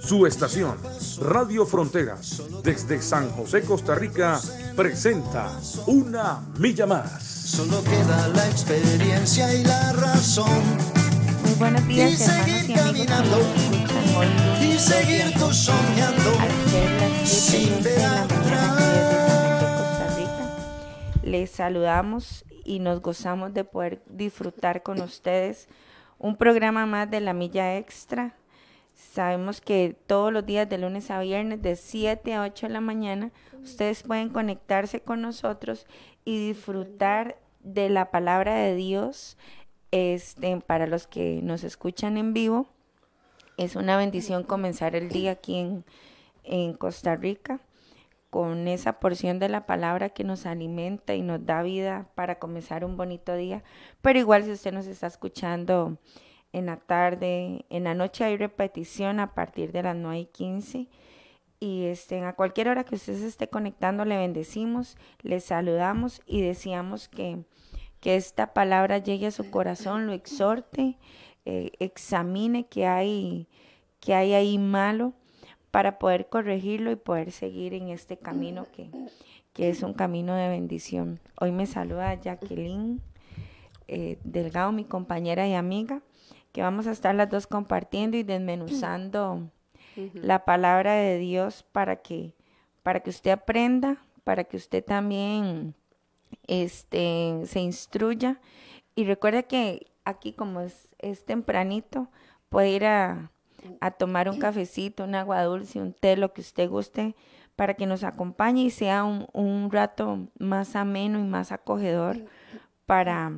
Su estación, Radio Fronteras, desde San José, Costa Rica, presenta Una Milla Más. Solo queda la experiencia y la razón. Muy buenos días, Y seguir hermanos y amigos caminando. Y seguir tú soñando. Al ser las de ver la mañana desde San José, Costa Rica, les saludamos y nos gozamos de poder disfrutar con ustedes un programa más de la Milla Extra. Sabemos que todos los días de lunes a viernes de 7 a 8 de la mañana ustedes pueden conectarse con nosotros y disfrutar de la palabra de Dios este, para los que nos escuchan en vivo. Es una bendición comenzar el día aquí en, en Costa Rica con esa porción de la palabra que nos alimenta y nos da vida para comenzar un bonito día. Pero igual si usted nos está escuchando en la tarde, en la noche hay repetición a partir de las 9 y 15. Y este, a cualquier hora que usted se esté conectando, le bendecimos, le saludamos y deseamos que, que esta palabra llegue a su corazón, lo exhorte, eh, examine qué hay, qué hay ahí malo para poder corregirlo y poder seguir en este camino que, que es un camino de bendición. Hoy me saluda Jacqueline eh, Delgado, mi compañera y amiga, que vamos a estar las dos compartiendo y desmenuzando la palabra de Dios para que, para que usted aprenda, para que usted también este, se instruya. Y recuerde que aquí como es, es tempranito, puede ir a, a tomar un cafecito, un agua dulce, un té, lo que usted guste, para que nos acompañe y sea un, un rato más ameno y más acogedor para,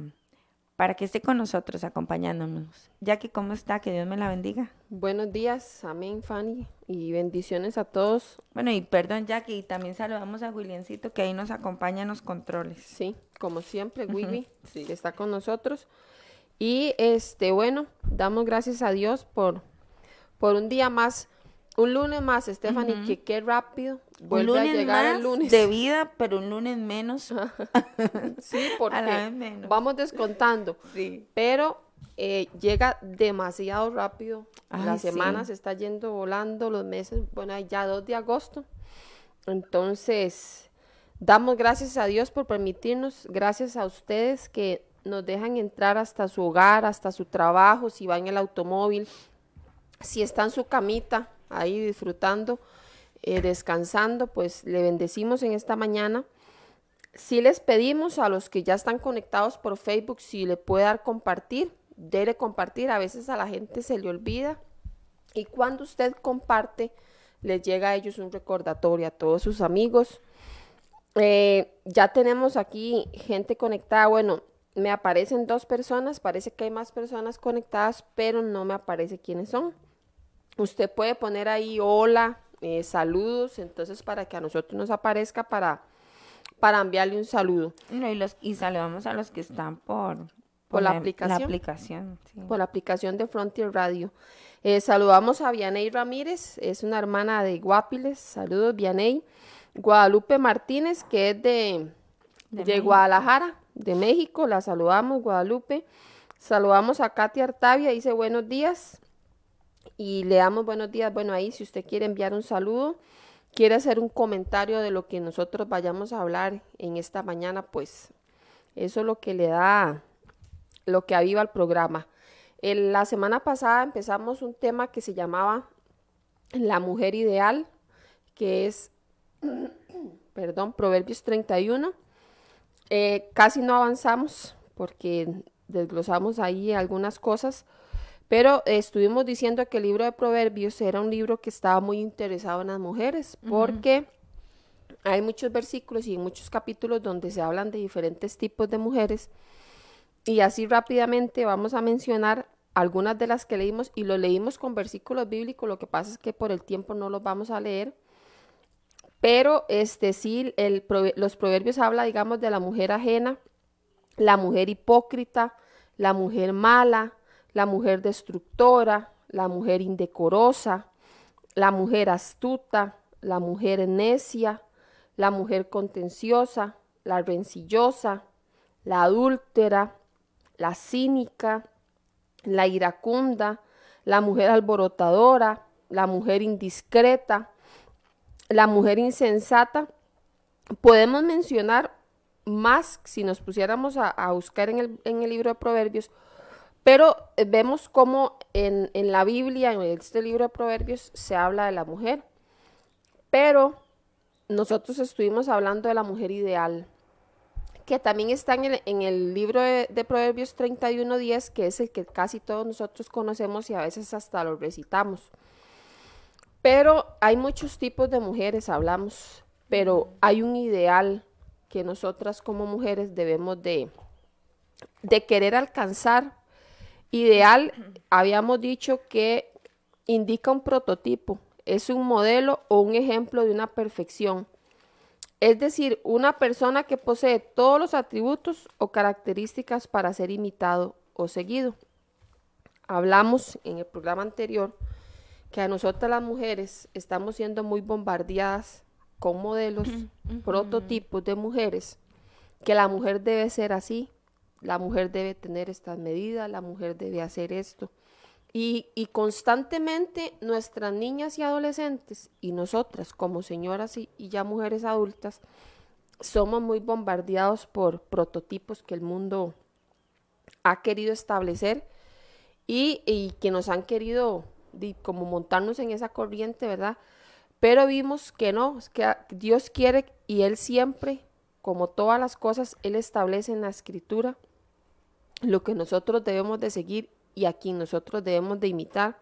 para que esté con nosotros acompañándonos. Jackie, ¿cómo está? Que Dios me la bendiga. Buenos días, amén, Fanny, y bendiciones a todos. Bueno, y perdón, Jackie, y también saludamos a Williamcito que ahí nos acompaña en los controles. Sí, como siempre, Wiwi, que está con nosotros. Y este, bueno, damos gracias a Dios por, por un día más, un lunes más, Stephanie, que qué rápido vuelve un a llegar más el lunes. de vida, pero un lunes menos. Sí, porque menos. vamos descontando. Sí. Pero eh, llega demasiado rápido. La semana sí. se está yendo volando, los meses, bueno, ya 2 de agosto. Entonces, damos gracias a Dios por permitirnos, gracias a ustedes que nos dejan entrar hasta su hogar, hasta su trabajo, si va en el automóvil, si está en su camita ahí disfrutando, eh, descansando, pues le bendecimos en esta mañana. Si les pedimos a los que ya están conectados por Facebook si le puede dar compartir, dele compartir, a veces a la gente se le olvida y cuando usted comparte les llega a ellos un recordatorio a todos sus amigos. Eh, ya tenemos aquí gente conectada, bueno, me aparecen dos personas, parece que hay más personas conectadas, pero no me aparece quiénes son. Usted puede poner ahí hola, eh, saludos, entonces para que a nosotros nos aparezca para, para enviarle un saludo. No, y, los, y saludamos a los que están por, Por la La aplicación. aplicación, sí. por la aplicación de Frontier Radio. Eh, saludamos a Vianey Ramírez, es una hermana de Guapiles. Saludos, Vianey. Guadalupe Martínez, que es de, De de. Guadalajara, de México. La saludamos, Guadalupe. Saludamos a Katia Artavia, dice buenos días. Y le damos buenos días. Bueno, ahí si usted quiere enviar un saludo, quiere hacer un comentario de lo que nosotros vayamos a hablar en esta mañana, pues eso es lo que le da, lo que aviva el programa. El- la semana pasada empezamos un tema que se llamaba La mujer ideal, que es, perdón, Proverbios 31. Eh, casi no avanzamos porque desglosamos ahí algunas cosas, pero eh, estuvimos diciendo que el libro de Proverbios era un libro que estaba muy interesado en las mujeres, porque hay muchos versículos y muchos capítulos donde se hablan de diferentes tipos de mujeres. Y así rápidamente vamos a mencionar algunas de las que leímos y lo leímos con versículos bíblicos, lo que pasa es que por el tiempo no los vamos a leer, Pero este sí, el, los proverbios habla, digamos, de la mujer ajena, la mujer hipócrita, la mujer mala, la mujer destructora, la mujer indecorosa, la mujer astuta, la mujer necia, la mujer contenciosa, la rencillosa, la adúltera, la cínica, la iracunda, la mujer alborotadora, la mujer indiscreta, la mujer insensata. Podemos mencionar más si nos pusiéramos a, buscar en el, en el, libro de Proverbios, pero vemos cómo en, en la Biblia, en este libro de Proverbios, se habla de la mujer. Pero nosotros estuvimos hablando de la mujer ideal, que también está en el, libro de, de Proverbios 31.10, que es el que casi todos nosotros conocemos y a veces hasta lo recitamos. Pero hay muchos tipos de mujeres, hablamos, pero hay un ideal que nosotras como mujeres debemos de, de querer alcanzar. Ideal, habíamos dicho que indica un prototipo, es un modelo o un ejemplo de una perfección. Es decir, una persona que posee todos los atributos o características para ser imitado o seguido. Hablamos en el programa anterior que a nosotras las mujeres estamos siendo muy bombardeadas con modelos, prototipos de mujeres, que la mujer debe ser así, la mujer debe tener estas medidas, la mujer debe hacer esto. Y, constantemente nuestras niñas y adolescentes y nosotras como señoras y, ya mujeres adultas somos muy bombardeados por prototipos que el mundo ha querido establecer y, que nos han querido como montarnos en esa corriente, ¿verdad? Pero vimos que no, que Dios quiere y Él siempre, como todas las cosas, Él establece en la escritura lo que nosotros debemos de seguir y a quien nosotros debemos de imitar.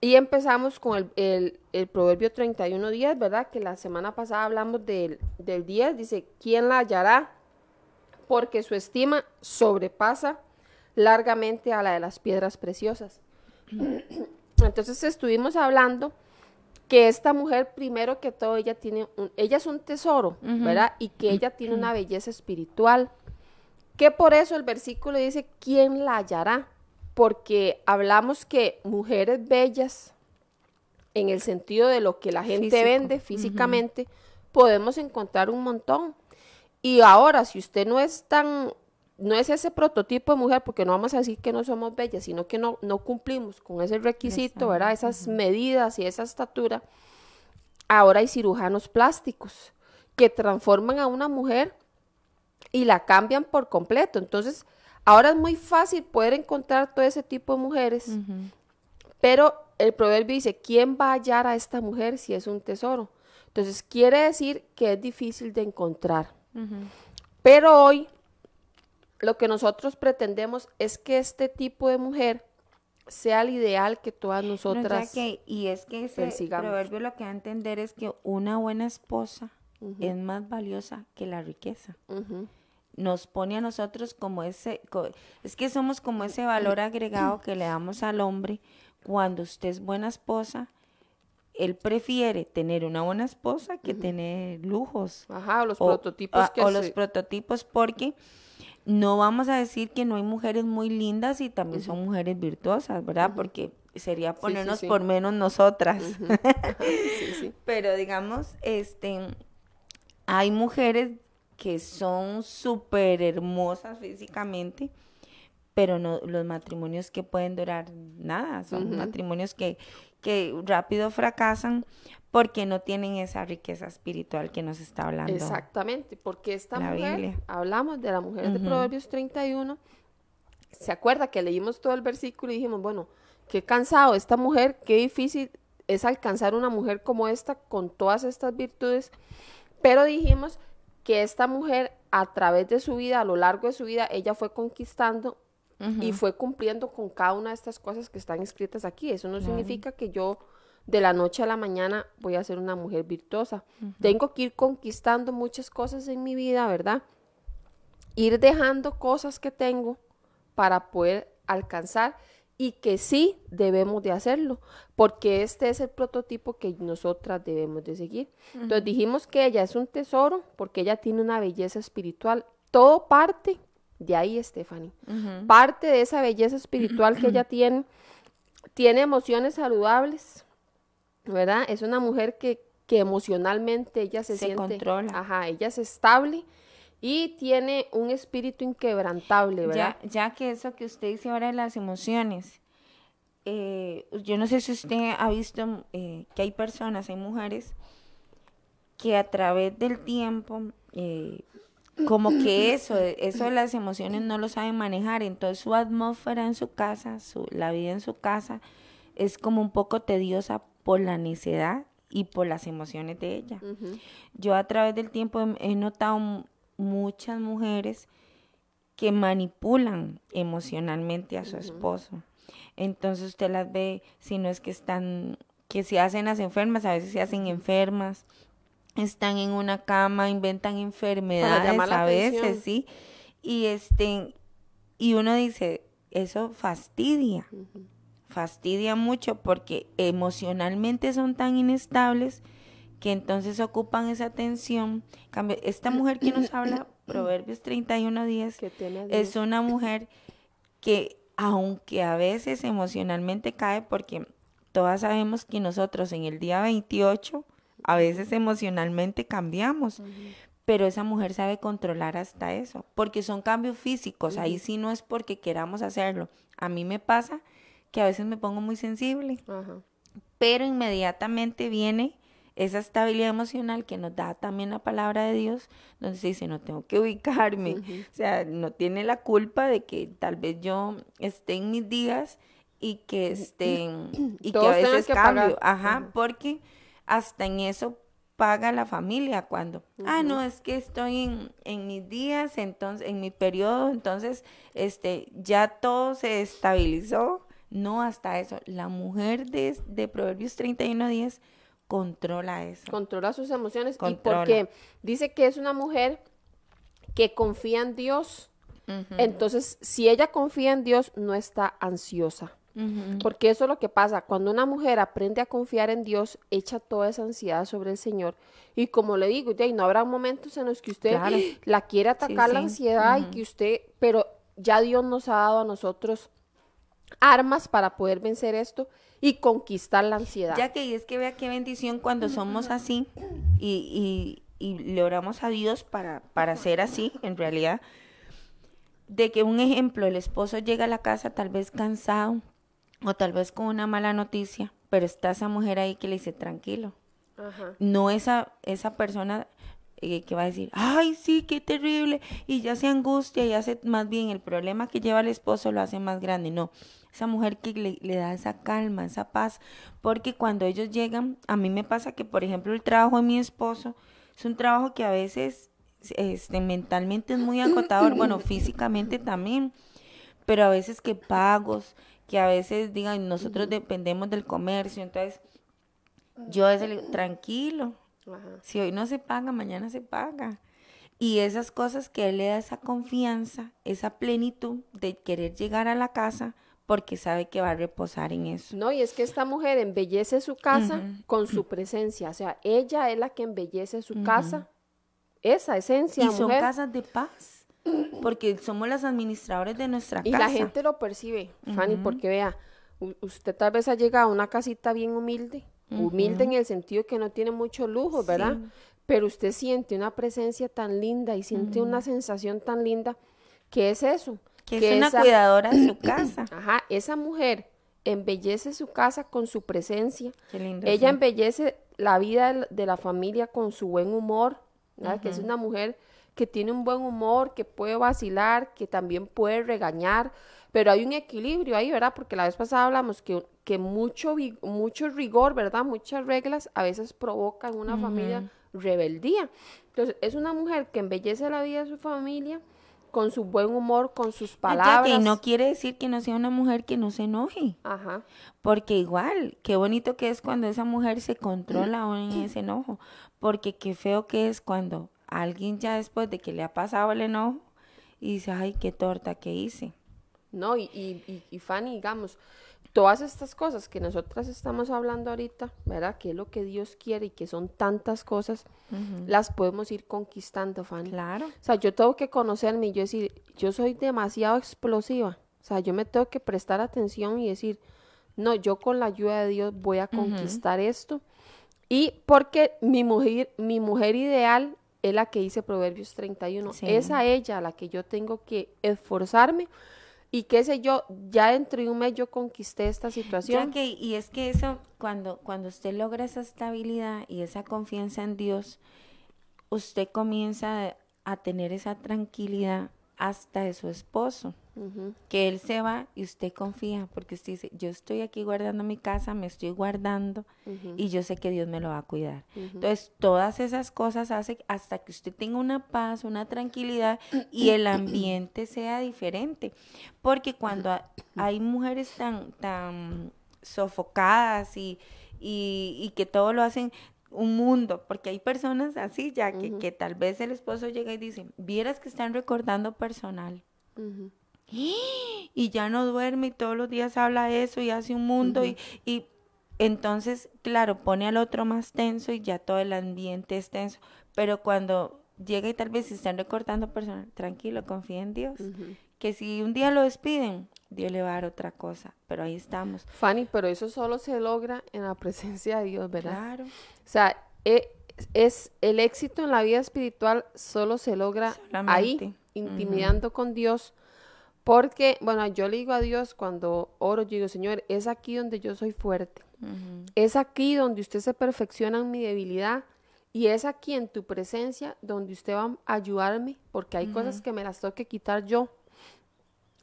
Y empezamos con el, el, el proverbio 31.10, ¿verdad? Que la semana pasada hablamos del, del 10, dice, ¿quién la hallará? Porque su estima sobrepasa largamente a la de las piedras preciosas. Entonces estuvimos hablando que esta mujer, primero que todo, ella tiene, ella es un tesoro, ¿verdad? Y que ella tiene una belleza espiritual, que por eso el versículo dice, ¿quién la hallará? porque hablamos que mujeres bellas, en el sentido de lo que la gente vende físicamente, podemos encontrar un montón. Y ahora, si usted no es tan, no es ese prototipo de mujer, porque no vamos a decir que no somos bellas, sino que no, no cumplimos con ese requisito, ¿verdad? Esas medidas y esa estatura. Ahora hay cirujanos plásticos que transforman a una mujer y la cambian por completo. Entonces, Ahora es muy fácil poder encontrar todo ese tipo de mujeres, pero el proverbio dice, ¿quién va a hallar a esta mujer si es un tesoro? Entonces quiere decir que es difícil de encontrar. Pero hoy lo que nosotros pretendemos es que este tipo de mujer sea el ideal que todas nosotras y es que ese proverbio lo que va a entender es que una buena esposa es más valiosa que la riqueza nos pone a nosotros como ese, es que somos como ese valor agregado que le damos al hombre cuando usted es buena esposa. Él prefiere tener una buena esposa que tener lujos. Ajá, los prototipos. o los prototipos porque no vamos a decir que no hay mujeres muy lindas y también son mujeres virtuosas, ¿verdad? Porque sería ponernos por menos nosotras. Pero digamos, este, hay mujeres que son súper hermosas físicamente, pero no los matrimonios que pueden durar nada, son matrimonios que, que rápido fracasan porque no tienen esa riqueza espiritual que nos está hablando. Exactamente, porque esta mujer, hablamos de la mujer de Proverbios 31, se acuerda que leímos todo el versículo y dijimos, bueno, qué cansado esta mujer, qué difícil es alcanzar una mujer como esta con todas estas virtudes, pero dijimos que esta mujer a través de su vida, a lo largo de su vida, ella fue conquistando y fue cumpliendo con cada una de estas cosas que están escritas aquí. Eso no significa que yo de la noche a la mañana voy a ser una mujer virtuosa. Tengo que ir conquistando muchas cosas en mi vida, ¿verdad? Ir dejando cosas que tengo para poder alcanzar y que sí debemos de hacerlo, porque este es el prototipo que nosotras debemos de seguir. Entonces dijimos que ella es un tesoro porque ella tiene una belleza espiritual. Todo parte de ahí, Stephanie. Parte de esa belleza espiritual que ella tiene. Tiene emociones saludables, ¿verdad? Es una mujer que, que emocionalmente ella se, Se siente... controla. Ajá, ella es estable y tiene un espíritu inquebrantable, ¿verdad? Ya, ya que eso que usted dice ahora de las emociones, eh, yo no sé si usted ha visto eh, que hay personas, hay mujeres que a través del tiempo, eh, como que eso, eso de las emociones no lo saben manejar, entonces su atmósfera en su casa, su, la vida en su casa, es como un poco tediosa por la necedad y por las emociones de ella. Yo a través del tiempo he, he notado muchas mujeres que manipulan emocionalmente a su esposo. Entonces usted las ve, si no es que están, que se hacen las enfermas, a veces se hacen enfermas, están en una cama, inventan enfermedades a veces, atención. sí. Y este, y uno dice, eso fastidia fastidia mucho porque emocionalmente son tan inestables que entonces ocupan esa atención. Cambio, esta mujer que nos habla, Proverbios 31 días, Que teme a es Dios. una mujer que aunque a veces emocionalmente cae, porque todas sabemos que nosotros en el día 28 a veces emocionalmente cambiamos, pero esa mujer sabe controlar hasta eso, porque son cambios físicos, ahí sí no es porque queramos hacerlo. A mí me pasa que a veces me pongo muy sensible, pero inmediatamente viene esa estabilidad emocional que nos da también la palabra de Dios, donde se dice, no tengo que ubicarme, o sea, no tiene la culpa de que tal vez yo esté en mis días y que esté, y que a veces que cambio, pagar. ajá, porque hasta en eso paga la familia cuando, ah, no, es que estoy en, en mis días, entonces, en mi periodo, entonces, este, ya todo se estabilizó, no hasta eso, la mujer de, de Proverbios 31 días controla eso. Controla sus emociones Controla. y porque dice que es una mujer que confía en Dios. Entonces, si ella confía en Dios, no está ansiosa. Porque eso es lo que pasa. Cuando una mujer aprende a confiar en Dios, echa toda esa ansiedad sobre el Señor. Y como le digo, ya, y no habrá momentos en los que usted Claro. la quiera atacar la sí. ansiedad y que usted, pero ya Dios nos ha dado a nosotros armas para poder vencer esto y conquistar la ansiedad. Ya que es que vea qué bendición cuando somos así y, y, y le oramos a Dios para, para ser así, en realidad. De que un ejemplo, el esposo llega a la casa tal vez cansado o tal vez con una mala noticia, pero está esa mujer ahí que le dice tranquilo. Ajá. No esa, esa persona eh, que va a decir, ay, sí, qué terrible, y ya se angustia y hace más bien el problema que lleva el esposo lo hace más grande. No, esa mujer que le, le da esa calma, esa paz, porque cuando ellos llegan, a mí me pasa que, por ejemplo, el trabajo de mi esposo es un trabajo que a veces este, mentalmente es muy acotador, bueno, físicamente también, pero a veces que pagos, que a veces digan, nosotros dependemos del comercio, entonces yo a veces le digo, tranquilo, Ajá. si hoy no se paga, mañana se paga. Y esas cosas que él le da esa confianza, esa plenitud de querer llegar a la casa porque sabe que va a reposar en eso. No, y es que esta mujer embellece su casa con su presencia. O sea, ella es la que embellece su casa. Esa esencia, Y son casas de paz, porque somos las administradores de nuestra Y casa. la gente lo percibe, Fanny, porque vea, usted tal vez ha llegado a una casita bien humilde, humilde en el sentido que no tiene mucho lujo, ¿verdad? Sí. Pero usted siente una presencia tan linda y siente una sensación tan linda que es eso. Que es una esa- cuidadora de su casa. Ajá, esa mujer embellece su casa con su presencia. Qué lindo. Ella sí. embellece la vida de la familia con su buen humor, ¿verdad? que es una mujer que tiene un buen humor, que puede vacilar, que también puede regañar, pero hay un equilibrio ahí, ¿verdad? Porque la vez pasada hablamos que, que mucho, mucho rigor, ¿verdad? Muchas reglas a veces provocan en una familia rebeldía. Entonces, es una mujer que embellece la vida de su familia con su buen humor, con sus palabras. que no quiere decir que no sea una mujer que no se enoje. Ajá. Porque igual, qué bonito que es cuando esa mujer se controla aún en ese enojo. Porque qué feo que es cuando alguien ya después de que le ha pasado el enojo y dice, ay, qué torta que hice. ¿no? Y, y, y, y Fanny, digamos, todas estas cosas que nosotras estamos hablando ahorita, ¿verdad? Que es lo que Dios quiere y que son tantas cosas, las podemos ir conquistando, Fanny. Claro. O sea, yo tengo que conocerme y yo decir, yo soy demasiado explosiva. O sea, yo me tengo que prestar atención y decir, no, yo con la ayuda de Dios voy a conquistar esto. Y porque mi mujer, mi mujer ideal es la que dice Proverbios 31. Sí. Es a ella a la que yo tengo que esforzarme. Y qué sé yo, ya dentro de un mes yo conquisté esta situación. Y es que eso, cuando, cuando usted logra esa estabilidad y esa confianza en Dios, usted comienza a tener esa tranquilidad hasta de su esposo, Que él se va y usted confía, porque usted dice, yo estoy aquí guardando mi casa, me estoy guardando y yo sé que Dios me lo va a cuidar. Entonces, todas esas cosas hacen hasta que usted tenga una paz, una tranquilidad y el ambiente sea diferente. Porque cuando ha- hay mujeres tan, tan sofocadas y, y, y que todo lo hacen un mundo, porque hay personas así ya que, que tal vez el esposo llega y dice, vieras que están recordando personal. y ya no duerme y todos los días habla eso y hace un mundo y, y entonces, claro, pone al otro más tenso y ya todo el ambiente es tenso, pero cuando llega y tal vez se están recortando personal, tranquilo, confía en Dios, que si un día lo despiden, Dios le va a dar otra cosa, pero ahí estamos. Fanny, pero eso solo se logra en la presencia de Dios, ¿verdad? Claro, O sea, e- es, el éxito en la vida espiritual solo se logra ahí, intimidando con Dios. Porque, bueno, yo le digo a Dios cuando oro, yo digo, Señor, es aquí donde yo soy fuerte. Es aquí donde usted se perfecciona en mi debilidad. Y es aquí en tu presencia donde usted va a ayudarme, porque hay cosas que me las tengo que quitar yo.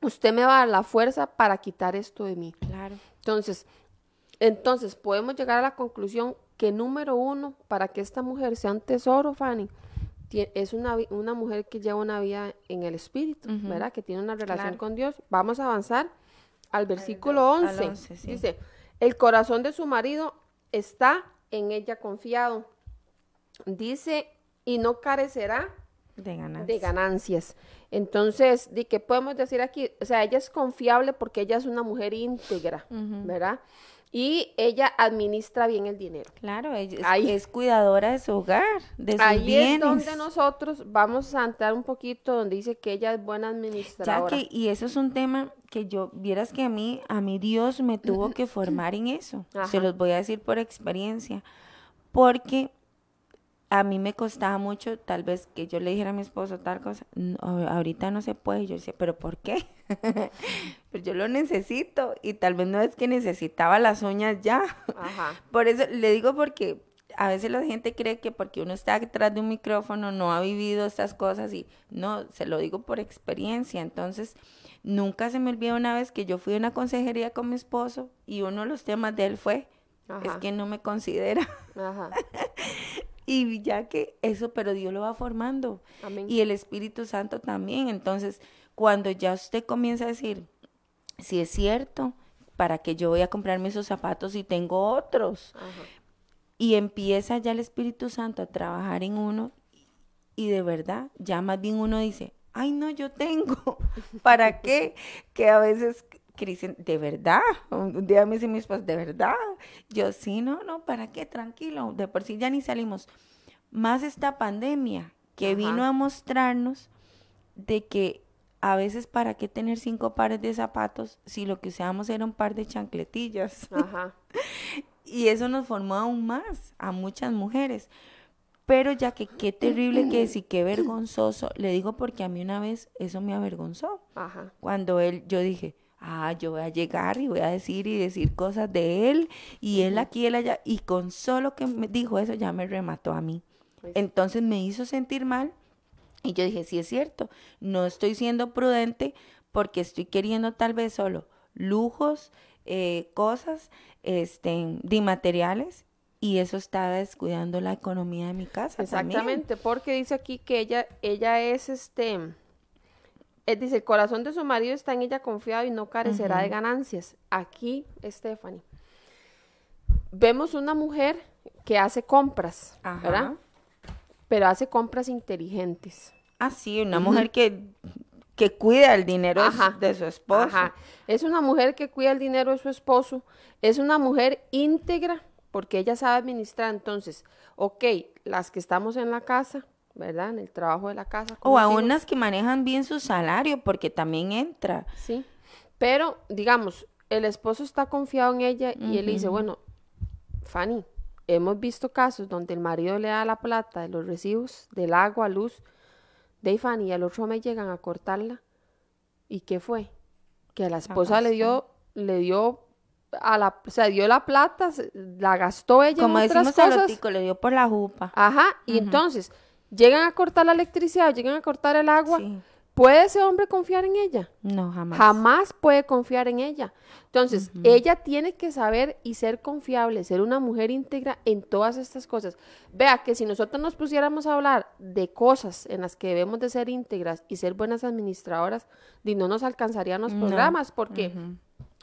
Usted me va a dar la fuerza para quitar esto de mí. claro. Entonces, entonces podemos llegar a la conclusión que número uno, para que esta mujer sea un tesoro, Fanny, es una, una mujer que lleva una vida en el espíritu, ¿verdad? Que tiene una relación Claro. con Dios. Vamos a avanzar al versículo al 11. 11, sí. Dice, el corazón de su marido está en ella confiado. Dice, y no carecerá De ganar. de ganancias. Entonces, ¿de qué podemos decir aquí? O sea, ella es confiable porque ella es una mujer íntegra, ¿verdad? Y ella administra bien el dinero. Claro, ella es, Ahí. es cuidadora de su hogar, de sus Ahí bienes. es donde nosotros vamos a entrar un poquito donde dice que ella es buena Ya administradora. que, y eso es un tema que yo, vieras que a mí, a mi Dios me tuvo que formar en eso. Se Ajá. los voy a decir por experiencia. Porque a mí me costaba mucho, tal vez, que yo le dijera a mi esposo tal cosa. "No, ahorita no se puede. Yo decía, ¿pero por qué? Pero yo lo necesito. Y tal vez no es que necesitaba las uñas ya. Ajá. Por eso le digo porque a veces la gente cree que porque uno está detrás de un micrófono no ha vivido estas cosas y no, se lo digo por experiencia. Entonces, nunca se me olvida una vez que yo fui a una consejería con mi esposo y uno de los temas de él fue, es que no me considera. Ajá. Y ya que eso, pero Dios lo va formando. Amén. Y el Espíritu Santo también. Entonces, cuando ya usted comienza a decir, si es cierto, ¿para qué yo voy a comprarme esos zapatos si tengo otros? Ajá. Y empieza ya el Espíritu Santo a trabajar en uno y de verdad, ya más bien uno dice, ay no, yo tengo, ¿para qué? Que a veces que dicen, de verdad, un día me dice mi esposo, de verdad, yo sí, no, no, ¿para qué? Tranquilo, de por sí ya ni salimos. Más esta pandemia que Ajá. vino a mostrarnos de que a veces para qué tener cinco pares de zapatos si lo que usábamos era un par de chancletillas. Ajá. Y eso nos formó aún más a muchas mujeres. Pero ya que qué terrible que es y qué vergonzoso, le digo porque a mí una vez eso me avergonzó. Ajá. Cuando él, yo dije, ah, yo voy a llegar y voy a decir y decir cosas de él y él aquí, él allá. Y con solo que me dijo eso ya me remató a mí. Pues- Entonces me hizo sentir mal y yo dije, sí es cierto, no estoy siendo prudente porque estoy queriendo tal vez solo lujos, eh, cosas, este, de materiales y eso está descuidando la economía de mi casa. también. Exactamente, porque dice aquí que ella, ella es este, eh, dice, el corazón de su marido está en ella confiado y no carecerá de ganancias. Aquí, Stephanie, vemos una mujer que hace compras, Ajá. ¿verdad? Pero hace compras inteligentes. Ah, sí, una mujer que que cuida el dinero de su- Ajá. de su esposo. Ajá. Es una mujer que cuida el dinero de su esposo, es una mujer íntegra porque ella sabe administrar. Entonces, ok, las que estamos en la casa, ¿verdad? En el trabajo de la casa. O a unas que manejan bien su salario, porque también entra. Sí. Pero, digamos, el esposo está confiado en ella y él le dice, bueno, Fanny, hemos visto casos donde el marido le da la plata de los recibos del agua, luz, de Fanny, y al otro mes llegan a cortarla. ¿Y qué fue? Que a la esposa le dio, le dio a la, o sea, dio la plata, la gastó ella Como en otras decimos a cosas. tico, le dio por la jupa. Ajá, y entonces llegan a cortar la electricidad, llegan a cortar el agua. Sí. ¿Puede ese hombre confiar en ella? No, jamás. Jamás puede confiar en ella. Entonces, ella tiene que saber y ser confiable, ser una mujer íntegra en todas estas cosas. Vea que si nosotros nos pusiéramos a hablar de cosas en las que debemos de ser íntegras y ser buenas administradoras, no nos alcanzarían los programas porque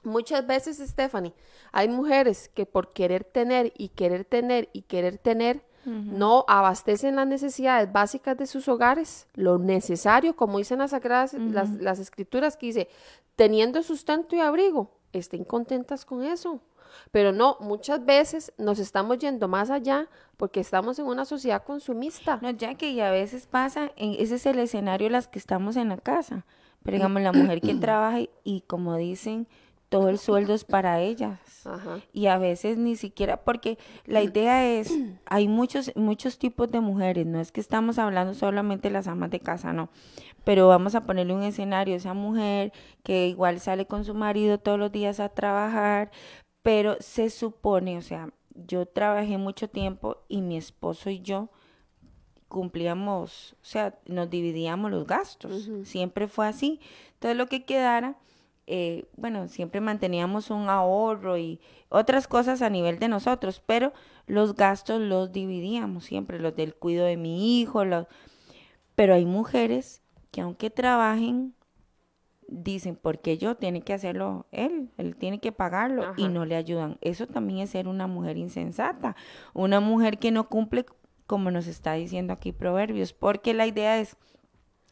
muchas veces, Stephanie, hay mujeres que por querer tener y querer tener y querer tener, no abastecen las necesidades básicas de sus hogares, lo necesario, como dicen las sagradas, las, las escrituras que dice, teniendo sustento y abrigo, estén contentas con eso. Pero no, muchas veces nos estamos yendo más allá porque estamos en una sociedad consumista. No, ya que y a veces pasa, en, ese es el escenario las que estamos en la casa. Pero digamos, la mujer que trabaja y, y como dicen, todo el sueldo es para ellas. Ajá. Y a veces ni siquiera, porque la idea es, hay muchos, muchos tipos de mujeres, no es que estamos hablando solamente de las amas de casa, no. Pero vamos a ponerle un escenario, esa mujer que igual sale con su marido todos los días a trabajar, pero se supone, o sea, yo trabajé mucho tiempo y mi esposo y yo cumplíamos, o sea, nos dividíamos los gastos, siempre fue así. Entonces lo que quedara, eh, bueno, siempre manteníamos un ahorro y otras cosas a nivel de nosotros, pero los gastos los dividíamos siempre, los del cuido de mi hijo, los... pero hay mujeres que aunque trabajen, dicen, porque yo tiene que hacerlo él, él tiene que pagarlo y no le ayudan. Eso también es ser una mujer insensata, una mujer que no cumple como nos está diciendo aquí Proverbios, porque la idea es,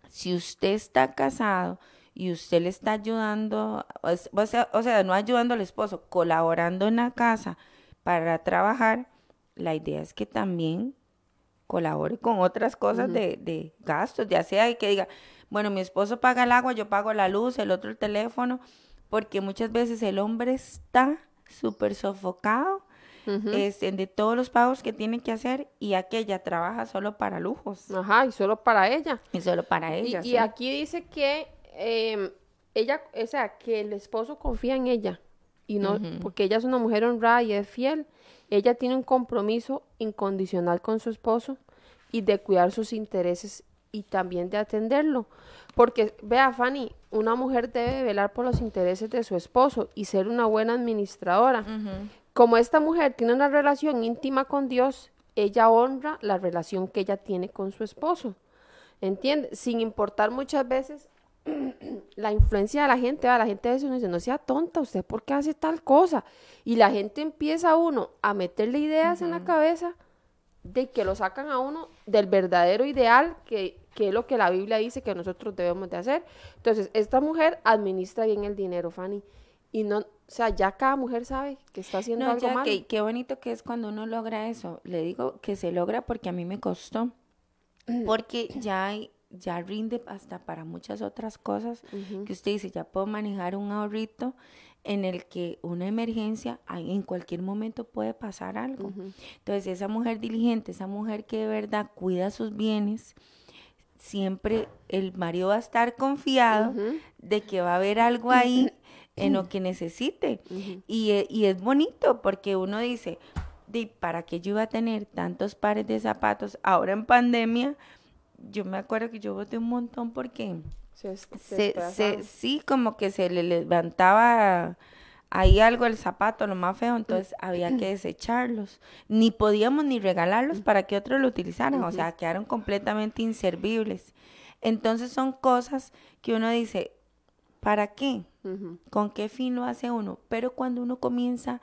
si usted está casado y usted le está ayudando, o sea, o sea, no ayudando al esposo, colaborando en la casa para trabajar, la idea es que también colabore con otras cosas de, de gastos, ya sea que diga, bueno, mi esposo paga el agua, yo pago la luz, el otro el teléfono, porque muchas veces el hombre está súper sofocado este, de todos los pagos que tiene que hacer y aquella trabaja solo para lujos Ajá, y solo para ella. y solo para Y, ella. y sí. aquí dice que em, ella, o sea, que el esposo confía en ella y no, porque ella es una mujer honrada y es fiel. Ella tiene un compromiso incondicional con su esposo y de cuidar sus intereses y también de atenderlo. Porque, vea, Fanny, una mujer debe velar por los intereses de su esposo y ser una buena administradora. Como esta mujer tiene una relación íntima con Dios, ella honra la relación que ella tiene con su esposo. ¿Entiende? Sin importar muchas veces la influencia de la gente, ¿verdad? la gente a veces uno dice, no sea tonta, ¿usted por qué hace tal cosa? Y la gente empieza a uno a meterle ideas en la cabeza de que lo sacan a uno del verdadero ideal, que, que es lo que la Biblia dice que nosotros debemos de hacer. Entonces, esta mujer administra bien el dinero, Fanny. Y no, o sea, ya cada mujer sabe que está haciendo No, algo ya, malo. que, qué bonito que es cuando uno logra eso. Le digo que se logra porque a mí me costó. Porque ya, hay- ya rinde hasta para muchas otras cosas que usted dice, ya puedo manejar un ahorrito en el que una emergencia, en cualquier momento puede pasar algo. Entonces, esa mujer diligente, esa mujer que de verdad cuida sus bienes, siempre el marido va a estar confiado de que va a haber algo ahí en lo que necesite. y, e- y es bonito porque uno dice, "Di, ¿para qué yo iba a tener tantos pares de zapatos ahora en pandemia? Yo me acuerdo que yo boté un montón porque Se, se se, sí, como que se le levantaba ahí algo el zapato, lo más feo, entonces había que desecharlos. Ni podíamos ni regalarlos para que otros lo utilizaran, o sea, quedaron completamente inservibles. Entonces son cosas que uno dice, ¿para qué? ¿Con qué fin lo hace uno? Pero cuando uno comienza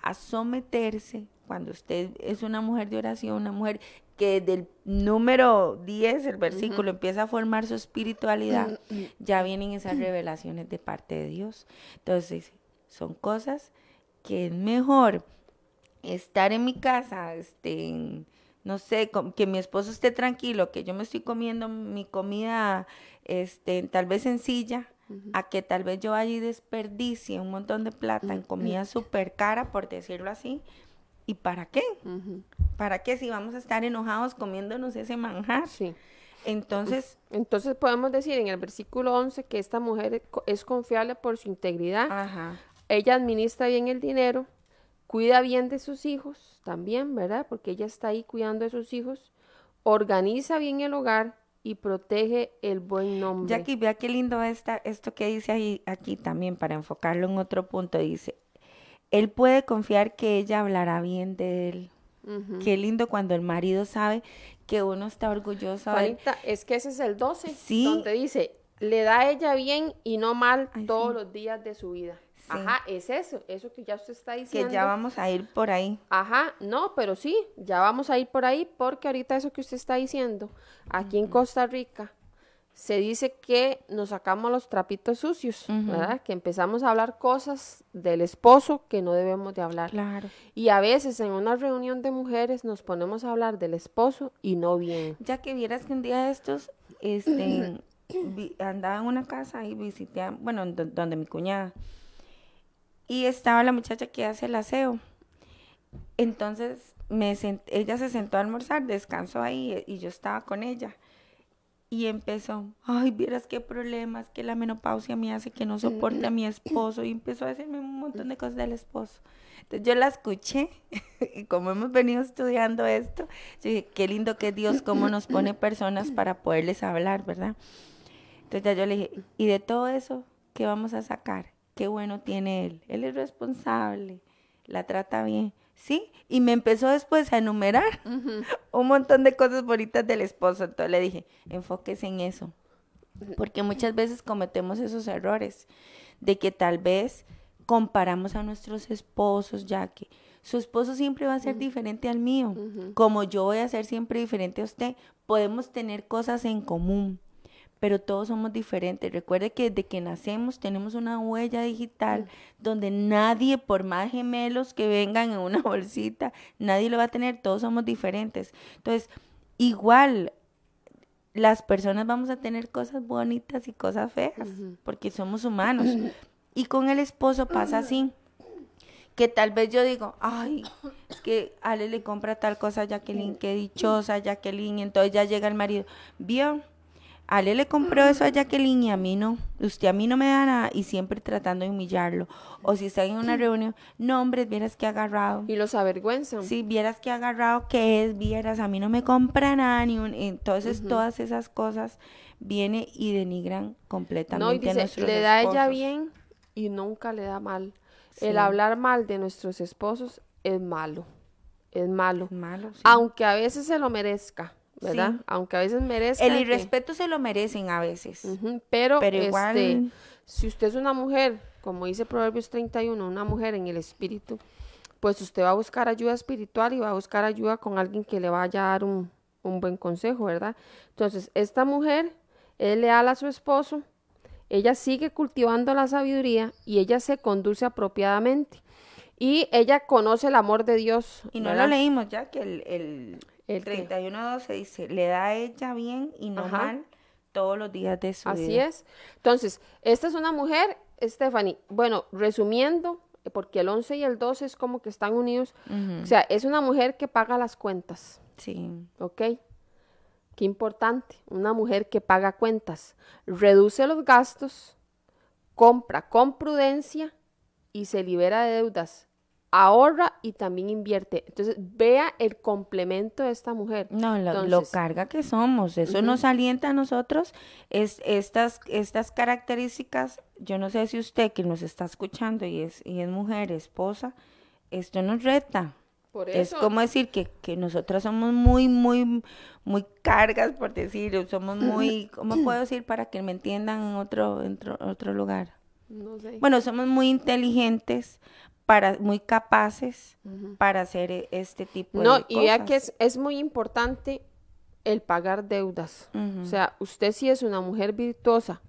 a someterse cuando usted es una mujer de oración, una mujer que del número 10, el versículo, empieza a formar su espiritualidad, ya vienen esas revelaciones de parte de Dios. Entonces, son cosas que es mejor estar en mi casa, este, no sé, que mi esposo esté tranquilo, que yo me estoy comiendo mi comida, este, tal vez sencilla, a que tal vez yo y desperdicie un montón de plata en comida súper cara, por decirlo así. ¿Y para qué? ¿Para qué si vamos a estar enojados comiéndonos ese manjar? Sí. Entonces, Entonces podemos decir en el versículo 11 que esta mujer es confiable por su integridad. ajá, Ella administra bien el dinero, cuida bien de sus hijos también, ¿verdad? Porque ella está ahí cuidando de sus hijos, organiza bien el hogar y protege el buen nombre. Jackie, vea qué lindo está esto que dice ahí, aquí también, para enfocarlo en otro punto. Dice, él puede confiar que ella hablará bien de él. Qué lindo cuando el marido sabe que uno está orgulloso de él. Juanita, es que ese es el 12, Sí. donde dice, le da a ella bien y no mal Ay, todos sí. los días de su vida. Sí. Ajá, es eso, eso que ya usted está diciendo. Que ya vamos a ir por ahí. Ajá, no, pero sí, ya vamos a ir por ahí porque ahorita eso que usted está diciendo, aquí en Costa Rica, se dice que nos sacamos los trapitos sucios, ¿verdad? Que empezamos a hablar cosas del esposo que no debemos de hablar. Claro. Y a veces en una reunión de mujeres nos ponemos a hablar del esposo y no bien. Ya que vieras que un día de estos, este, vi- andaba en una casa y visité, a- bueno, do- donde mi cuñada. Y estaba la muchacha que hace el aseo. Entonces, me sent- ella se sentó a almorzar, descansó ahí eh, y yo estaba con ella. Y empezó, ay, vieras qué problemas, que la menopausia me hace que no soporte a mi esposo. Y empezó a decirme un montón de cosas del esposo. Entonces yo la escuché y como hemos venido estudiando esto, yo dije, qué lindo que Dios, cómo nos pone personas para poderles hablar, ¿verdad? Entonces ya yo le dije, y de todo eso, ¿qué vamos a sacar? Qué bueno tiene él. Él es responsable, la trata bien. Sí, y me empezó después a enumerar un montón de cosas bonitas del esposo. Entonces le dije, enfóquese en eso. Porque muchas veces cometemos esos errores de que tal vez comparamos a nuestros esposos, ya que su esposo siempre va a ser diferente al mío, como yo voy a ser siempre diferente a usted. Podemos tener cosas en común, pero todos somos diferentes. Recuerde que desde que nacemos tenemos una huella digital donde nadie, por más gemelos que vengan en una bolsita, nadie lo va a tener, todos somos diferentes. Entonces, igual las personas vamos a tener cosas bonitas y cosas feas, porque somos humanos. Y con el esposo pasa así, que tal vez yo digo, ay, es que Ale le compra tal cosa a Jacqueline, qué dichosa Jacqueline, y entonces ya llega el marido, vio, Ale le compró eso a Jacqueline y a mí no, usted a mí no me da nada, y siempre tratando de humillarlo. O si están en una reunión, no hombre, vieras que agarrado. Y los avergüenzan. Si vieras que agarrado que es, vieras, a mí no me compra nada, ni un... Entonces todas esas cosas vienen y denigran completamente No, y a nuestros le da ella esposos. bien y nunca le da mal. Sí. El hablar mal de nuestros esposos es malo, es malo. Es malo, sí. Aunque a veces se lo merezca, ¿verdad? Sí. Aunque a veces merezca. El que- irrespeto se lo merecen a veces. Pero, Pero este, igual- si usted es una mujer, como dice Proverbios 31, una mujer en el espíritu, pues usted va a buscar ayuda espiritual y va a buscar ayuda con alguien que le vaya a dar un, un buen consejo, ¿verdad? Entonces, esta mujer es leal a su esposo, ella sigue cultivando la sabiduría y ella se conduce apropiadamente. Y ella conoce el amor de Dios. Y no ¿verdad? lo leímos ya, que el, el, ¿El qué? 31.12 dice, le da a ella bien y no Ajá. mal todos los días de su Así vida. es. Entonces, esta es una mujer, Stephanie, bueno, resumiendo, porque el 11 y el 12 es como que están unidos, o sea, es una mujer que paga las cuentas, Sí, ¿ok? Qué importante, una mujer que paga cuentas, reduce los gastos, compra con prudencia y se libera de deudas, ahorra y también invierte. Entonces, vea el complemento de esta mujer. No, lo, lo carga que somos. Eso nos alienta a nosotros. Es, estas, estas características, yo no sé si usted que nos está escuchando y es, y es mujer, esposa, esto nos reta. Por Es como decir que, que nosotras somos muy, muy, muy cargas, por decirlo. Somos muy, ¿cómo puedo decir para que me entiendan en otro, en otro, otro lugar? no sé. Bueno, somos muy inteligentes para, muy capaces para hacer e- este tipo de No, cosas. y vea que es, es muy importante el pagar deudas. O sea, usted si es una mujer virtuosa,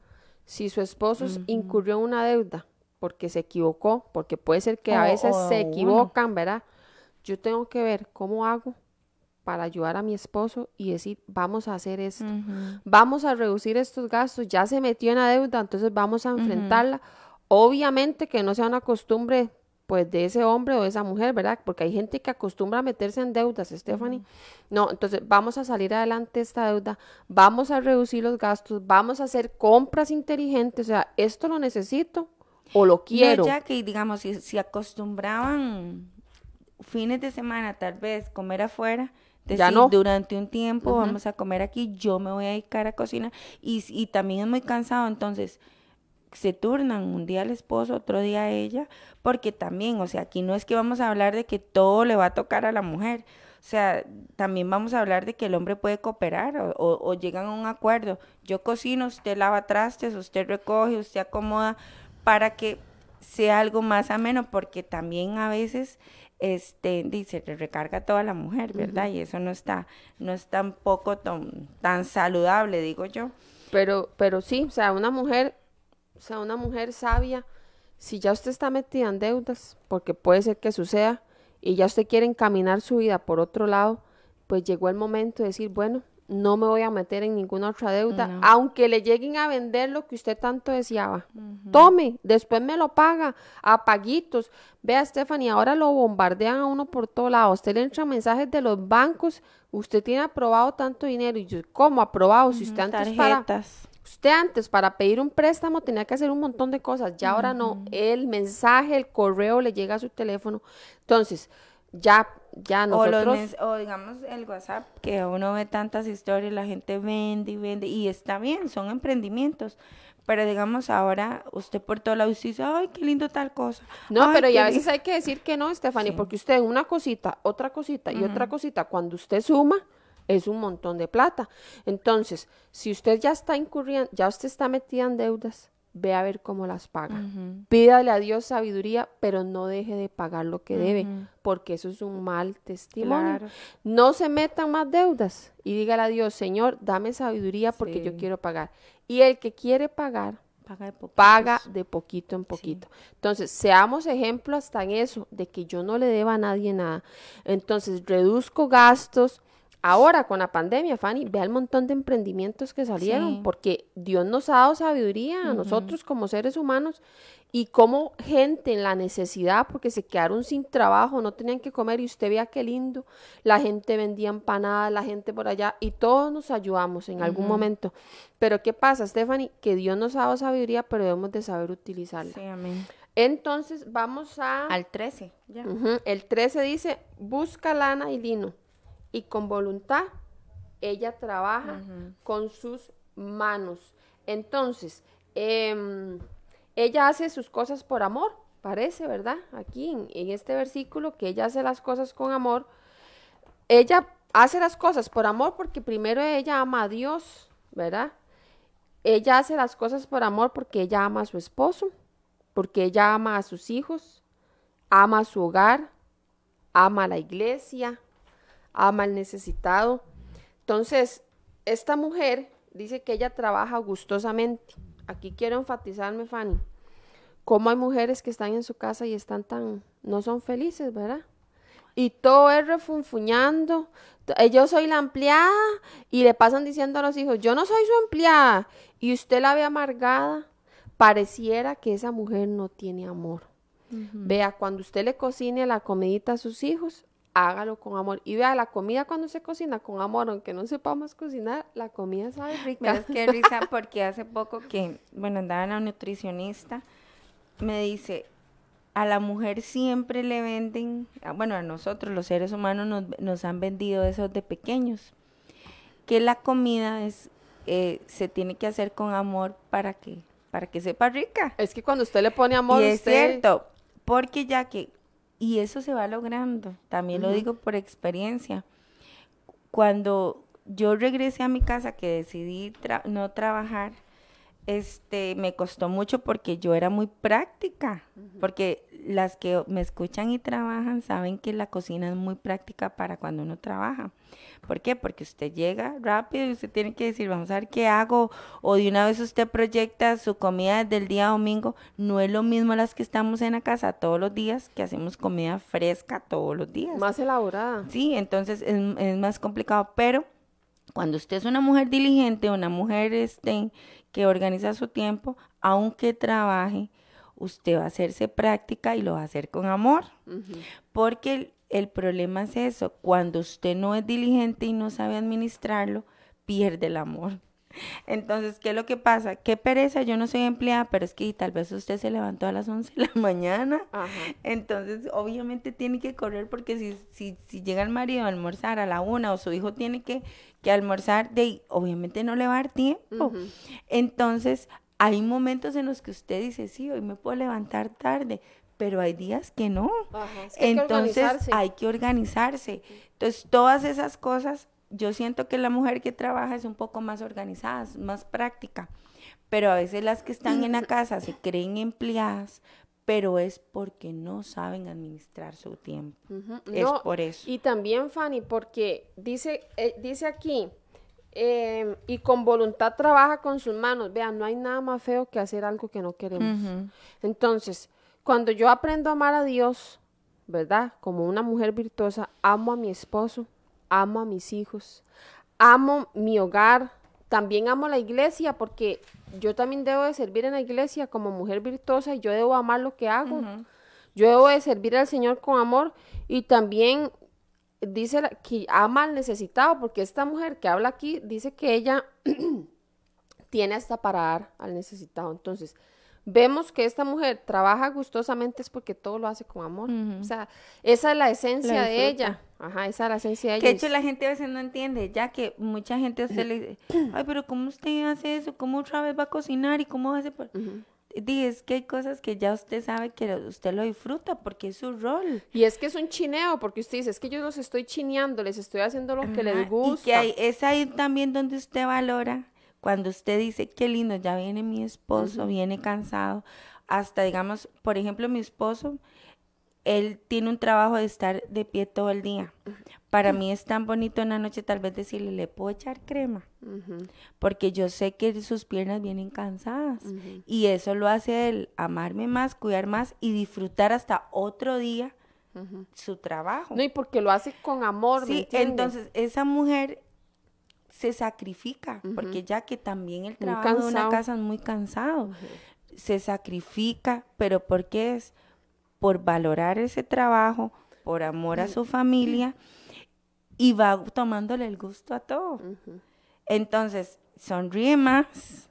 si su esposo incurrió en una deuda porque se equivocó, porque puede ser que a veces se equivocan, ¿verdad? Yo tengo que ver cómo hago para ayudar a mi esposo y decir, vamos a hacer esto, vamos a reducir estos gastos, ya se metió en la deuda, entonces vamos a enfrentarla. Obviamente que no sea una costumbre pues de ese hombre o de esa mujer, ¿verdad? Porque hay gente que acostumbra a meterse en deudas, Stephanie. No, entonces vamos a salir adelante de esta deuda, vamos a reducir los gastos, vamos a hacer compras inteligentes, o sea, esto lo necesito o lo quiero. No, ya que digamos, si, si acostumbraban fines de semana tal vez comer afuera, decir, Ya no. durante un tiempo vamos a comer aquí, yo me voy a dedicar a cocinar y, y también es muy cansado, entonces se turnan un día el esposo, otro día ella, porque también, o sea, aquí no es que vamos a hablar de que todo le va a tocar a la mujer, o sea, también vamos a hablar de que el hombre puede cooperar o, o- o llegan a un acuerdo. Yo cocino, usted lava trastes, usted recoge, usted acomoda para que sea algo más ameno, porque también a veces este dice le recarga a toda la mujer, ¿verdad? Y eso no está, no es tampoco tan, tan saludable, digo yo. Pero, pero sí, o sea, una mujer, o sea, una mujer sabia, si ya usted está metida en deudas, porque puede ser que suceda, y ya usted quiere encaminar su vida por otro lado, pues llegó el momento de decir, bueno, no me voy a meter en ninguna otra deuda, No. aunque le lleguen a vender lo que usted tanto deseaba. Tome, después me lo paga a paguitos. Vea, Stephanie, ahora lo bombardean a uno por todo lado. Usted le entran mensajes de los bancos, usted tiene aprobado tanto dinero. Y yo, ¿cómo aprobado? Si usted antes para... Usted antes para pedir un préstamo tenía que hacer un montón de cosas, ya ahora no, el mensaje, el correo le llega a su teléfono. Entonces, ya, ya O, nosotros, mens- o digamos el WhatsApp, que uno ve tantas historias, la gente vende y vende, y está bien, son emprendimientos. Pero digamos ahora, usted por todo lado dice, ay, qué lindo tal cosa. no, Ay, pero y qué a li-". veces hay que decir que no, Stephanie, porque usted una cosita, otra cosita y otra cosita, cuando usted suma, es un montón de plata. Entonces, si usted ya está incurriendo, ya usted está metida en deudas, ve a ver cómo las paga. Pídale a Dios sabiduría, pero no deje de pagar lo que debe, porque eso es un mal testimonio. Claro. No se metan más deudas y dígale a Dios, Señor, dame sabiduría porque yo quiero pagar. Y el que quiere pagar, Paga de poquitos. paga de poquito en poquito. Entonces, seamos ejemplo hasta en eso, de que yo no le deba a nadie nada. Entonces, reduzco gastos. Ahora, con la pandemia, Fanny, vea el montón de emprendimientos que salieron, Sí. porque Dios nos ha dado sabiduría a nosotros como seres humanos y como gente en la necesidad, porque se quedaron sin trabajo, no tenían que comer y usted vea qué lindo, la gente vendía empanadas, la gente por allá y todos nos ayudamos en algún momento. Pero ¿qué pasa, Stephanie? Que Dios nos ha dado sabiduría, pero debemos de saber utilizarla. Sí, amén. Entonces vamos a... Al 13, ya. El 13 dice, busca lana y lino y con voluntad ella trabaja con sus manos. Entonces, em, ella hace sus cosas por amor, parece, ¿verdad? Aquí en, en este versículo, que ella hace las cosas con amor. Ella hace las cosas por amor porque primero ella ama a Dios, ¿verdad? Ella hace las cosas por amor porque ella ama a su esposo, porque ella ama a sus hijos, ama a su hogar, ama a la iglesia, ama al necesitado. Entonces, esta mujer dice que ella trabaja gustosamente. Aquí quiero enfatizarme, Fanny, cómo hay mujeres que están en su casa y están tan, no son felices, ¿verdad? Y todo es refunfuñando. T- Yo soy la empleada y le pasan diciendo a los hijos, yo no soy su empleada. Y usted la ve amargada. Pareciera que esa mujer no tiene amor. Vea, cuando usted le cocine la comidita a sus hijos, hágalo con amor. Y vea, la comida cuando se cocina con amor, aunque no sepamos cocinar, la comida sabe rica. Es que risa porque hace poco que, bueno, andaba en la nutricionista, me dice, a la mujer siempre le venden, ah, bueno, a nosotros los seres humanos nos, nos han vendido eso de pequeños, que la comida es, eh, se tiene que hacer con amor para que, para que sepa rica. Es que cuando usted le pone amor, y es cierto, porque ya que, y eso se va logrando, también lo digo por experiencia. Cuando yo regresé a mi casa, que decidí tra- no trabajar, este, me costó mucho porque yo era muy práctica, porque las que me escuchan y trabajan saben que la cocina es muy práctica para cuando uno trabaja. ¿Por qué? Porque usted llega rápido y usted tiene que decir, vamos a ver qué hago. O de una vez usted proyecta su comida desde el día domingo. No es lo mismo las que estamos en la casa todos los días, que hacemos comida fresca todos los días. Más elaborada. Sí, entonces es, es más complicado. Pero cuando usted es una mujer diligente, una mujer este, que organiza su tiempo, aunque trabaje, usted va a hacerse práctica y lo va a hacer con amor. Porque el, el problema es eso, cuando usted no es diligente y no sabe administrarlo, pierde el amor. Entonces, ¿qué es lo que pasa? Qué pereza, yo no soy empleada, pero es que tal vez usted se levantó a las 11 de la mañana. Ajá. Entonces, obviamente tiene que correr porque si, si, si llega el marido a almorzar a la una o su hijo tiene que, que almorzar, de obviamente no le va a dar tiempo. Entonces, hay momentos en los que usted dice, sí, hoy me puedo levantar tarde, pero hay días que no. Ajá, es que Entonces hay que organizarse. Entonces todas esas cosas, yo siento que la mujer que trabaja es un poco más organizada, más práctica, pero a veces las que están en la casa se creen empleadas, pero es porque no saben administrar su tiempo. Es No, por eso. Y también, Fanny, porque dice, eh, dice aquí, eh, y con voluntad trabaja con sus manos. Vean, no hay nada más feo que hacer algo que no queremos. Entonces, cuando yo aprendo a amar a Dios, ¿verdad? Como una mujer virtuosa, amo a mi esposo, amo a mis hijos, amo mi hogar, también amo la iglesia porque yo también debo de servir en la iglesia como mujer virtuosa y yo debo amar lo que hago. Yo debo de servir al Señor con amor y también dice la- que ama al necesitado porque esta mujer que habla aquí dice que ella tiene hasta para dar al necesitado. Entonces, vemos que esta mujer trabaja gustosamente es porque todo lo hace con amor. O sea, esa es la esencia de ella. Ajá, esa es la esencia de Que ella. de hecho la gente a veces no entiende, ya que mucha gente a usted le dice, ay, pero ¿cómo usted hace eso? ¿Cómo otra vez va a cocinar? ¿Y cómo hace? Por... Di, es que hay cosas que ya usted sabe que usted lo disfruta porque es su rol. Y es que es un chineo, porque usted dice, es que yo los estoy chineando, les estoy haciendo lo que les gusta. Y que hay, es ahí también donde usted valora, cuando usted dice, qué lindo, ya viene mi esposo, viene cansado. Hasta, digamos, por ejemplo, mi esposo, él tiene un trabajo de estar de pie todo el día. Para mí es tan bonito en la noche tal vez decirle, ¿le puedo echar crema? Porque yo sé que sus piernas vienen cansadas. Y eso lo hace él amarme más, cuidar más y disfrutar hasta otro día su trabajo. No, y porque lo hace con amor, ¿me Sí, entonces esa mujer se sacrifica, porque ya que también el trabajo de una casa es muy cansado, se sacrifica, pero ¿por qué es? Por valorar ese trabajo, por amor a su familia y va tomándole el gusto a todo. Entonces, sonríe más,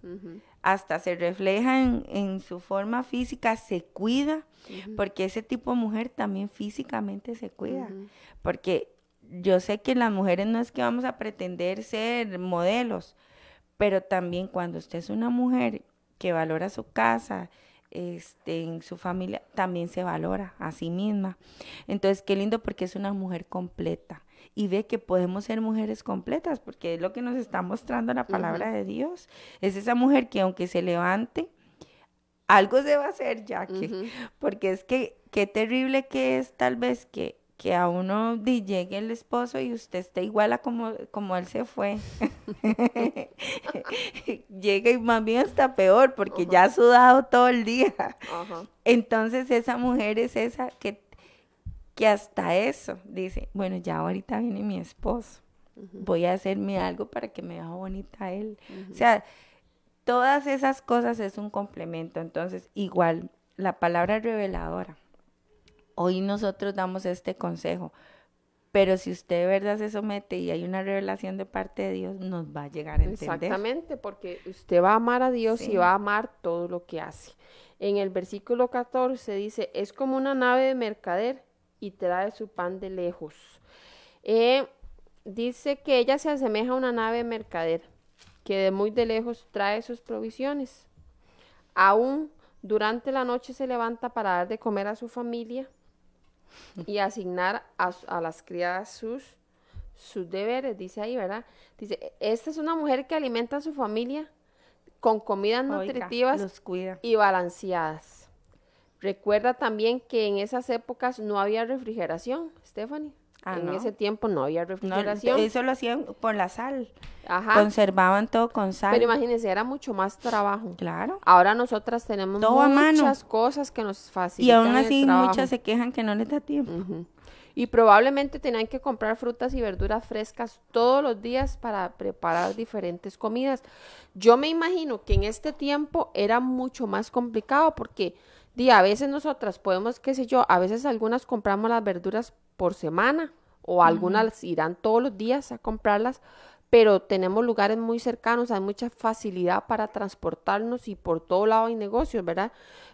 hasta se refleja en, en su forma física, se cuida, porque ese tipo de mujer también físicamente se cuida, porque yo sé que las mujeres no es que vamos a pretender ser modelos, pero también cuando usted es una mujer que valora su casa, este, en su familia, también se valora a sí misma. Entonces, qué lindo porque es una mujer completa y ve que podemos ser mujeres completas, porque es lo que nos está mostrando la palabra de Dios. Es esa mujer que aunque se levante, algo se va a hacer, Jackie, porque es que qué terrible que es tal vez que, que a uno llegue el esposo y usted esté igual a como, como él se fue. Llega y más bien está peor porque ya ha sudado todo el día. Entonces esa mujer es esa que, que hasta eso dice, bueno, ya ahorita viene mi esposo, voy a hacerme algo para que me vea bonita él. O sea, todas esas cosas es un complemento. Entonces, igual, la palabra reveladora. Hoy nosotros damos este consejo, pero si usted de verdad se somete y hay una revelación de parte de Dios, nos va a llegar a entender. Exactamente, porque usted va a amar a Dios Sí. y va a amar todo lo que hace. En el versículo 14 dice, es como una nave de mercader y trae su pan de lejos. Eh, dice que ella se asemeja a una nave de mercader, que de muy de lejos trae sus provisiones. Aún durante la noche se levanta para dar de comer a su familia y asignar a, a las criadas sus, sus deberes, dice ahí, ¿verdad? Dice, esta es una mujer que alimenta a su familia con comidas nutritivas los cuida. y balanceadas. recuerda también que en esas épocas no había refrigeración, Stephanie. Ah, en no. ese tiempo no había No, refrigeración. eso lo hacían por la sal. Ajá. Conservaban todo con sal. Pero imagínense, era mucho más trabajo. Claro. Ahora nosotras tenemos Todo muchas cosas que nos Y facilitan aún el así trabajo. muchas se quejan que no les da tiempo. Ujú. Y probablemente tenían que comprar frutas y verduras frescas todos los días para preparar diferentes comidas. Yo me imagino que en este tiempo era mucho más complicado porque di, a veces nosotras podemos, qué sé yo, a veces algunas compramos las verduras por semana o algunas irán todos los días a comprarlas, pero tenemos lugares muy cercanos, hay mucha facilidad para transportarnos y por todo lado hay negocios, ¿verdad?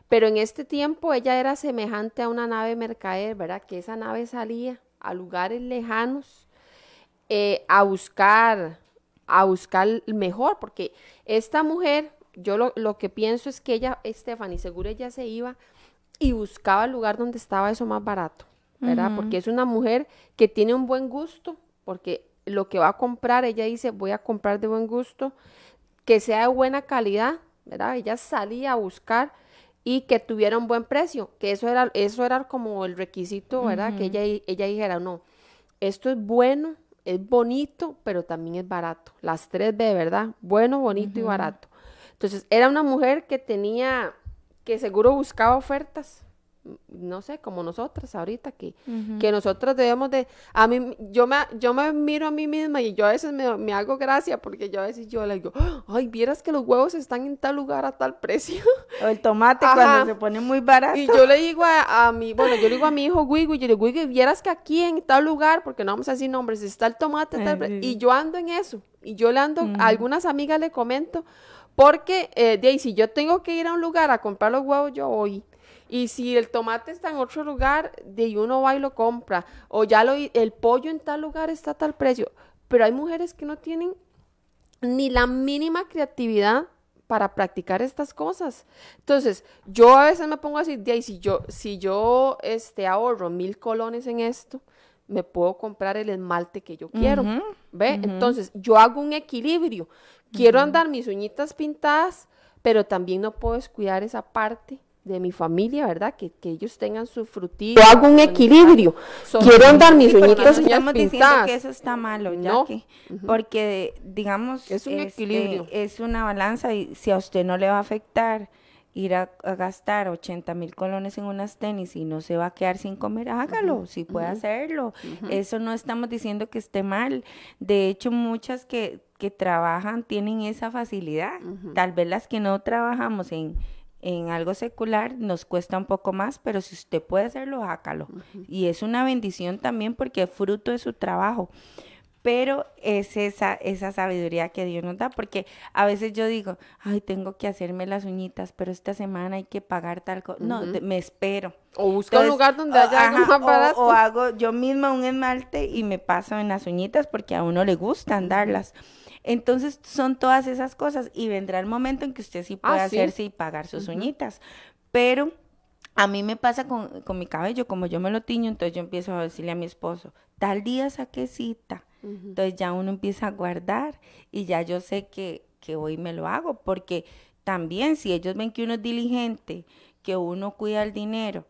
Pero en este tiempo ella era semejante a una nave mercader, ¿verdad? Que esa nave salía a lugares lejanos eh, a buscar, a buscar mejor, porque esta mujer, yo lo, lo que pienso es que ella, Stephanie, seguro ella se iba y buscaba el lugar donde estaba eso más barato, ¿verdad? Porque es una mujer que tiene un buen gusto, porque lo que va a comprar, ella dice, voy a comprar de buen gusto, que sea de buena calidad, ¿verdad? Ella salía a buscar y que tuviera un buen precio, que eso era, eso era como el requisito, ¿verdad? Que ella, ella dijera, no, esto es bueno, es bonito, pero también es barato. Las tres B, ¿verdad? Bueno, bonito y barato. Entonces, era una mujer que tenía, que seguro buscaba ofertas, no sé, como nosotras ahorita, que, que nosotros debemos de, a mí, yo me, yo me miro a mí misma y yo a veces me, me hago gracia porque yo a veces yo le digo, ay, vieras que los huevos están en tal lugar a tal precio. O el tomate Ajá. cuando se pone muy barato. Y yo le digo a, a mi, bueno, yo le digo a mi hijo Wigo, yo le digo, Wigo, vieras que aquí en tal lugar, porque no vamos a decir nombres, está el tomate, tal, Ay, sí. y yo ando en eso, y yo le ando, a algunas amigas le comento, porque, eh, de ahí, si yo tengo que ir a un lugar a comprar los huevos, yo voy. Y si el tomate está en otro lugar, de ahí uno va y lo compra. O ya lo, el pollo en tal lugar está a tal precio. Pero hay mujeres que no tienen ni la mínima creatividad para practicar estas cosas. Entonces, yo a veces me pongo así, de ahí, si yo, si yo este, ahorro mil colones en esto, me puedo comprar el esmalte que yo quiero. ¿Ve? Entonces, yo hago un equilibrio. Quiero andar mis uñitas pintadas, pero también no puedo descuidar esa parte de mi familia, ¿verdad? Que, que ellos tengan su frutilla. Yo hago un equilibrio. Quiero andar mis Sí, uñitas no estamos diciendo pintadas. que eso está malo, ya No. que, porque digamos Es un este, equilibrio. es una balanza y si a usted no le va a afectar ir a, a gastar 80 mil colones en unas tenis y no se va a quedar sin comer, hágalo, si puede hacerlo. Eso no estamos diciendo que esté mal. De hecho, muchas que, que trabajan tienen esa facilidad. Tal vez las que no trabajamos en, en algo secular nos cuesta un poco más, pero si usted puede hacerlo, hágalo. Y es una bendición también porque es fruto de su trabajo. Pero es esa, esa sabiduría que Dios nos da, porque a veces yo digo, ay, tengo que hacerme las uñitas, pero esta semana hay que pagar tal cosa. No, me espero. O busca un lugar donde o- haya algo ajá, más o- barato. O, hago yo misma un esmalte y me paso en las uñitas porque a uno le gusta andarlas. Entonces son todas esas cosas y vendrá el momento en que usted sí pueda Ah, sí. hacerse y pagar sus uñitas. Pero a mí me pasa con, con mi cabello, como yo me lo tiño, entonces yo empiezo a decirle a mi esposo, tal día saqué cita. Entonces ya uno empieza a guardar y ya yo sé que, que hoy me lo hago, porque también si ellos ven que uno es diligente, que uno cuida el dinero,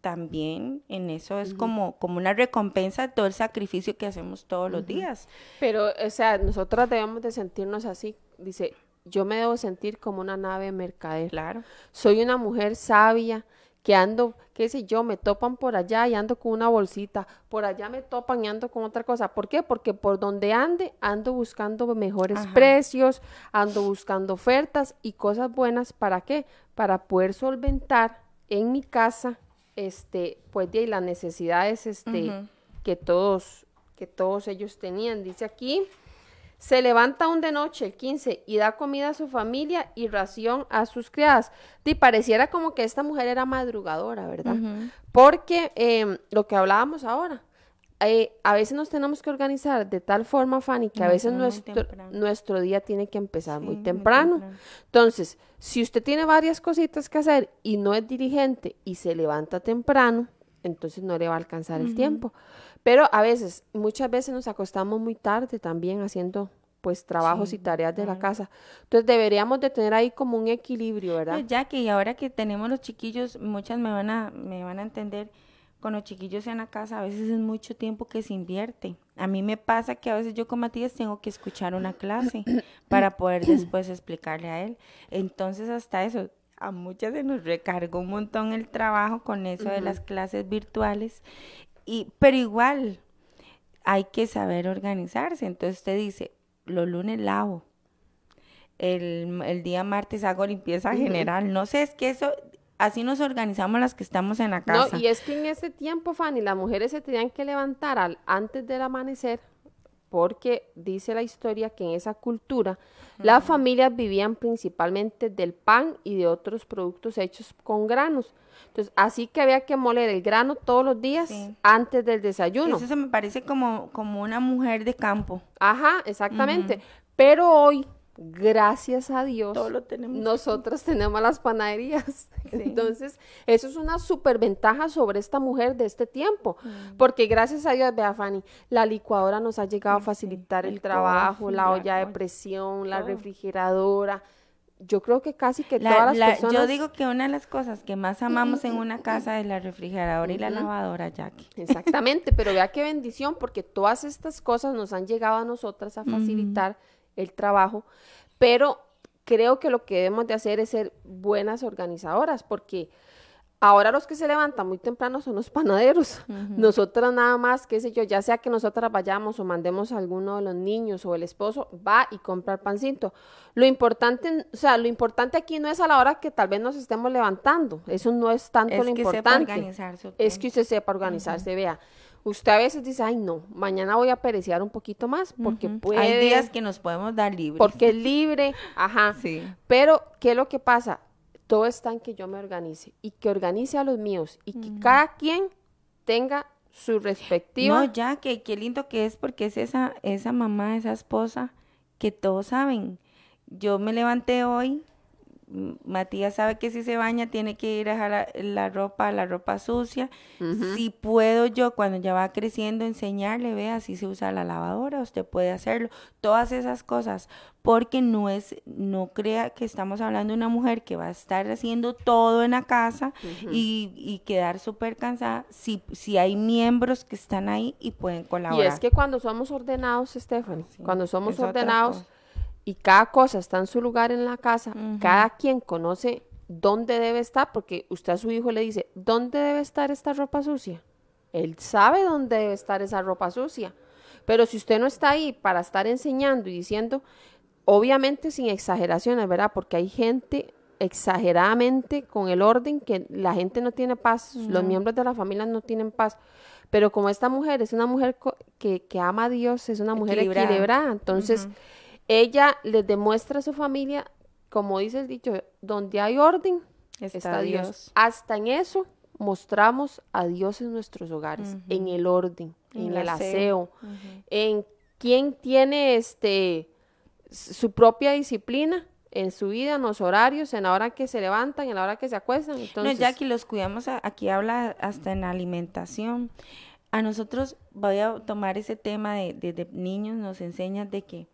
también en eso es como, como una recompensa de todo el sacrificio que hacemos todos los días. Pero, o sea, nosotras debemos de sentirnos así. Dice, yo me debo sentir como una nave mercader. Claro. Soy una mujer sabia que ando, qué sé yo, me topan por allá y ando con una bolsita, por allá me topan y ando con otra cosa. ¿Por qué? Porque por donde ande, ando buscando mejores Ajá. precios, ando buscando ofertas y cosas buenas. ¿Para qué? Para poder solventar en mi casa, este, pues de ahí las necesidades, este, que todos, que todos ellos tenían. Dice aquí, se levanta aún de noche, el 15, y da comida a su familia y ración a sus criadas. Y pareciera como que esta mujer era madrugadora, ¿verdad? Porque em, lo que hablábamos ahora, eh, a veces nos tenemos que organizar de tal forma, Fanny, que a veces nuestro, nuestro día tiene que empezar Sí, muy muy temprano. Entonces, si usted tiene varias cositas que hacer y no es dirigente y se levanta temprano, entonces no le va a alcanzar el tiempo. Pero a veces, muchas veces nos acostamos muy tarde también haciendo pues trabajos Sí, y tareas de la casa. Entonces deberíamos de tener ahí como un equilibrio, ¿verdad? No, ya que ahora que tenemos los chiquillos, muchas me van a, me van a entender, con los chiquillos en la casa a veces es mucho tiempo que se invierte. A mí me pasa que a veces yo con Matías tengo que escuchar una clase para poder después explicarle a él. Entonces hasta eso, a muchas se nos recargó un montón el trabajo con eso de las clases virtuales. Y, pero igual, hay que saber organizarse. Entonces usted dice, los lunes lavo, el, el día martes hago limpieza general. No sé, es que eso, así nos organizamos las que estamos en la No, casa. y es que en ese tiempo, Fanny, las mujeres se tenían que levantar al, antes del amanecer, porque dice la historia que en esa cultura las familias vivían principalmente del pan y de otros productos hechos con granos. Entonces, así que había que moler el grano todos los días Sí. antes del desayuno. Eso se me parece como, como una mujer de campo. Ajá, exactamente. Pero hoy, gracias a Dios, Todo lo tenemos. nosotros tenemos las panaderías. Entonces, eso es una superventaja sobre esta mujer de este tiempo. Mm. Porque gracias a Dios, vea Fanny, la licuadora nos ha llegado a facilitar el, el trabajo, la la olla de presión, la refrigeradora. Yo creo que casi que La- todas las la- personas... Yo digo que una de las cosas que más amamos en una casa es la refrigeradora y la lavadora, Jackie. Exactamente, pero vea qué bendición, porque todas estas cosas nos han llegado a nosotras a facilitar el trabajo, pero creo que lo que debemos de hacer es ser buenas organizadoras, porque ahora los que se levantan muy temprano son los panaderos. Nosotras nada más, qué sé yo, ya sea que nosotras vayamos o mandemos a alguno de los niños o el esposo, va y compra el pancito. Lo importante, o sea, lo importante aquí no es a la hora que tal vez nos estemos levantando, eso no es tanto Es lo que sepa importante. organizar su Es que usted sepa organizarse, vea. Usted a veces dice, ay no, mañana voy a pereciar un poquito más porque Ujú. puede, Hay días que nos podemos dar libre. porque es libre, ajá. Sí. Pero, ¿qué es lo que pasa? Todo está en que yo me organice y que organice a los míos y que cada quien tenga su respectiva. No, ya, que qué lindo que es porque es esa, esa mamá, esa esposa que todos saben. Yo me levanté hoy, Matías sabe que si se baña tiene que ir a dejar la, la ropa, la ropa sucia. Si puedo yo, cuando ya va creciendo, enseñarle, vea, así se usa la lavadora, usted puede hacerlo, todas esas cosas, porque no es, no crea que estamos hablando de una mujer que va a estar haciendo todo en la casa y, y quedar súper cansada, si, si hay miembros que están ahí y pueden y colaborar. es que cuando somos ordenados, Stephanie, cuando somos ordenados. Y cada cosa está en su lugar en la casa, cada quien conoce dónde debe estar, porque usted a su hijo le dice, ¿dónde debe estar esta ropa sucia? Él sabe dónde debe estar esa ropa sucia. Pero si usted no está ahí para estar enseñando y diciendo, obviamente sin exageraciones, ¿verdad? Porque hay gente exageradamente con el orden que la gente no tiene paz, los miembros de la familia no tienen paz. Pero como esta mujer es una mujer que, que ama a Dios, es una mujer Equilibrada. equilibrada, entonces ella les demuestra a su familia, como dice el dicho, donde hay orden, Está está, Dios. Dios. Hasta en eso mostramos a Dios en nuestros hogares, en el orden, En en, el aseo. en quién tiene este su propia disciplina en su vida, en los horarios, en la hora que se levantan, en la hora que se acuestan. Entonces, No, Jackie, los cuidamos, a- aquí habla hasta en la alimentación. A nosotros, voy a tomar ese tema de, de, de niños, nos enseñan de que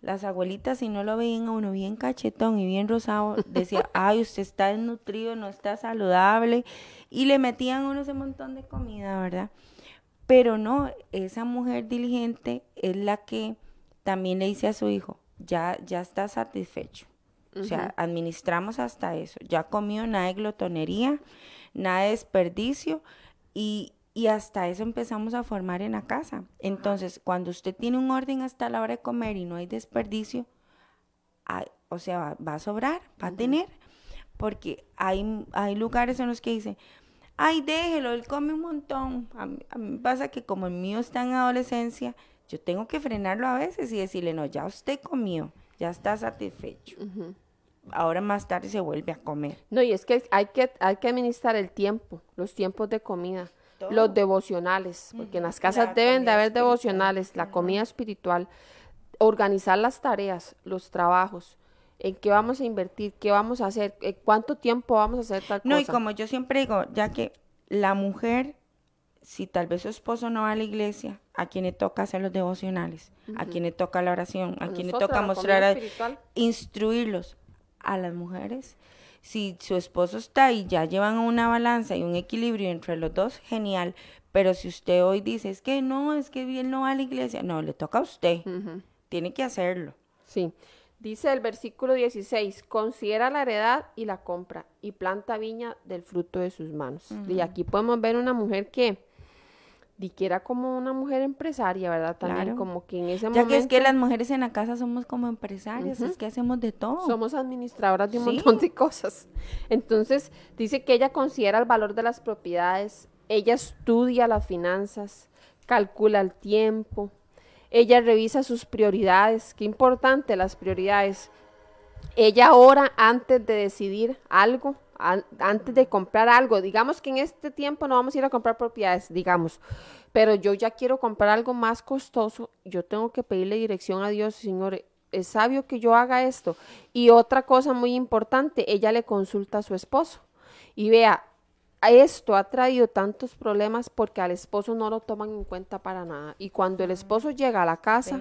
las abuelitas, si no lo veían a uno bien cachetón y bien rosado, decía, ay, usted está desnutrido, no está saludable, y le metían a uno ese montón de comida, ¿verdad? Pero no, esa mujer diligente es la que también le dice a su hijo, ya, ya está satisfecho. O sea, administramos hasta eso. Ya comió nada de glotonería, nada de desperdicio y, y hasta eso empezamos a formar en la casa. Entonces, cuando usted tiene un orden hasta la hora de comer y no hay desperdicio, hay- o sea, va, va a sobrar, va a tener. Porque hay, hay lugares en los que dicen, ay, déjelo, él come un montón. A mí, a mí pasa que como el mío está en adolescencia, yo tengo que frenarlo a veces y decirle, no, ya usted comió, ya está satisfecho. Ahora más tarde se vuelve a comer. No, y es que hay que, hay que administrar el tiempo, los tiempos de comida, Todo. los devocionales, porque en las casas la deben de haber devocionales, la comida espiritual, organizar las tareas, los trabajos, en qué vamos a invertir, qué vamos a hacer, en cuánto tiempo vamos a hacer tal No, y cosa. como yo siempre digo, ya que la mujer si tal vez su esposo no va a la iglesia, a quien le toca hacer los devocionales, a quien le toca la oración, a, quien le toca mostrar, a- instruirlos a las mujeres. Si su esposo está y ya llevan una balanza y un equilibrio entre los dos, genial. Pero si usted hoy dice, es que no, es que él no va a la iglesia, no, le toca a usted. Tiene que hacerlo. Sí. Dice el versículo 16, considera la heredad y la compra y planta viña del fruto de sus manos. Y aquí podemos ver una mujer que, di que era como una mujer empresaria, ¿verdad? También Claro. como que en ese Ya momento que es que las mujeres en la casa somos como empresarias, es que hacemos de todo. somos administradoras de un Sí. montón de cosas. Entonces, dice que ella considera el valor de las propiedades, ella estudia las finanzas, calcula el tiempo, ella revisa sus prioridades, qué importante las prioridades. Ella ora antes de decidir algo, an- antes de comprar algo. Digamos que en este tiempo no vamos a ir a comprar propiedades, digamos, pero yo ya quiero comprar algo más costoso, yo tengo que pedirle dirección a Dios, Señor, es sabio que yo haga esto. Y otra cosa muy importante, ella le consulta a su esposo. Y vea, esto ha traído tantos problemas porque al esposo no lo toman en cuenta para nada. Y cuando el esposo llega a la casa,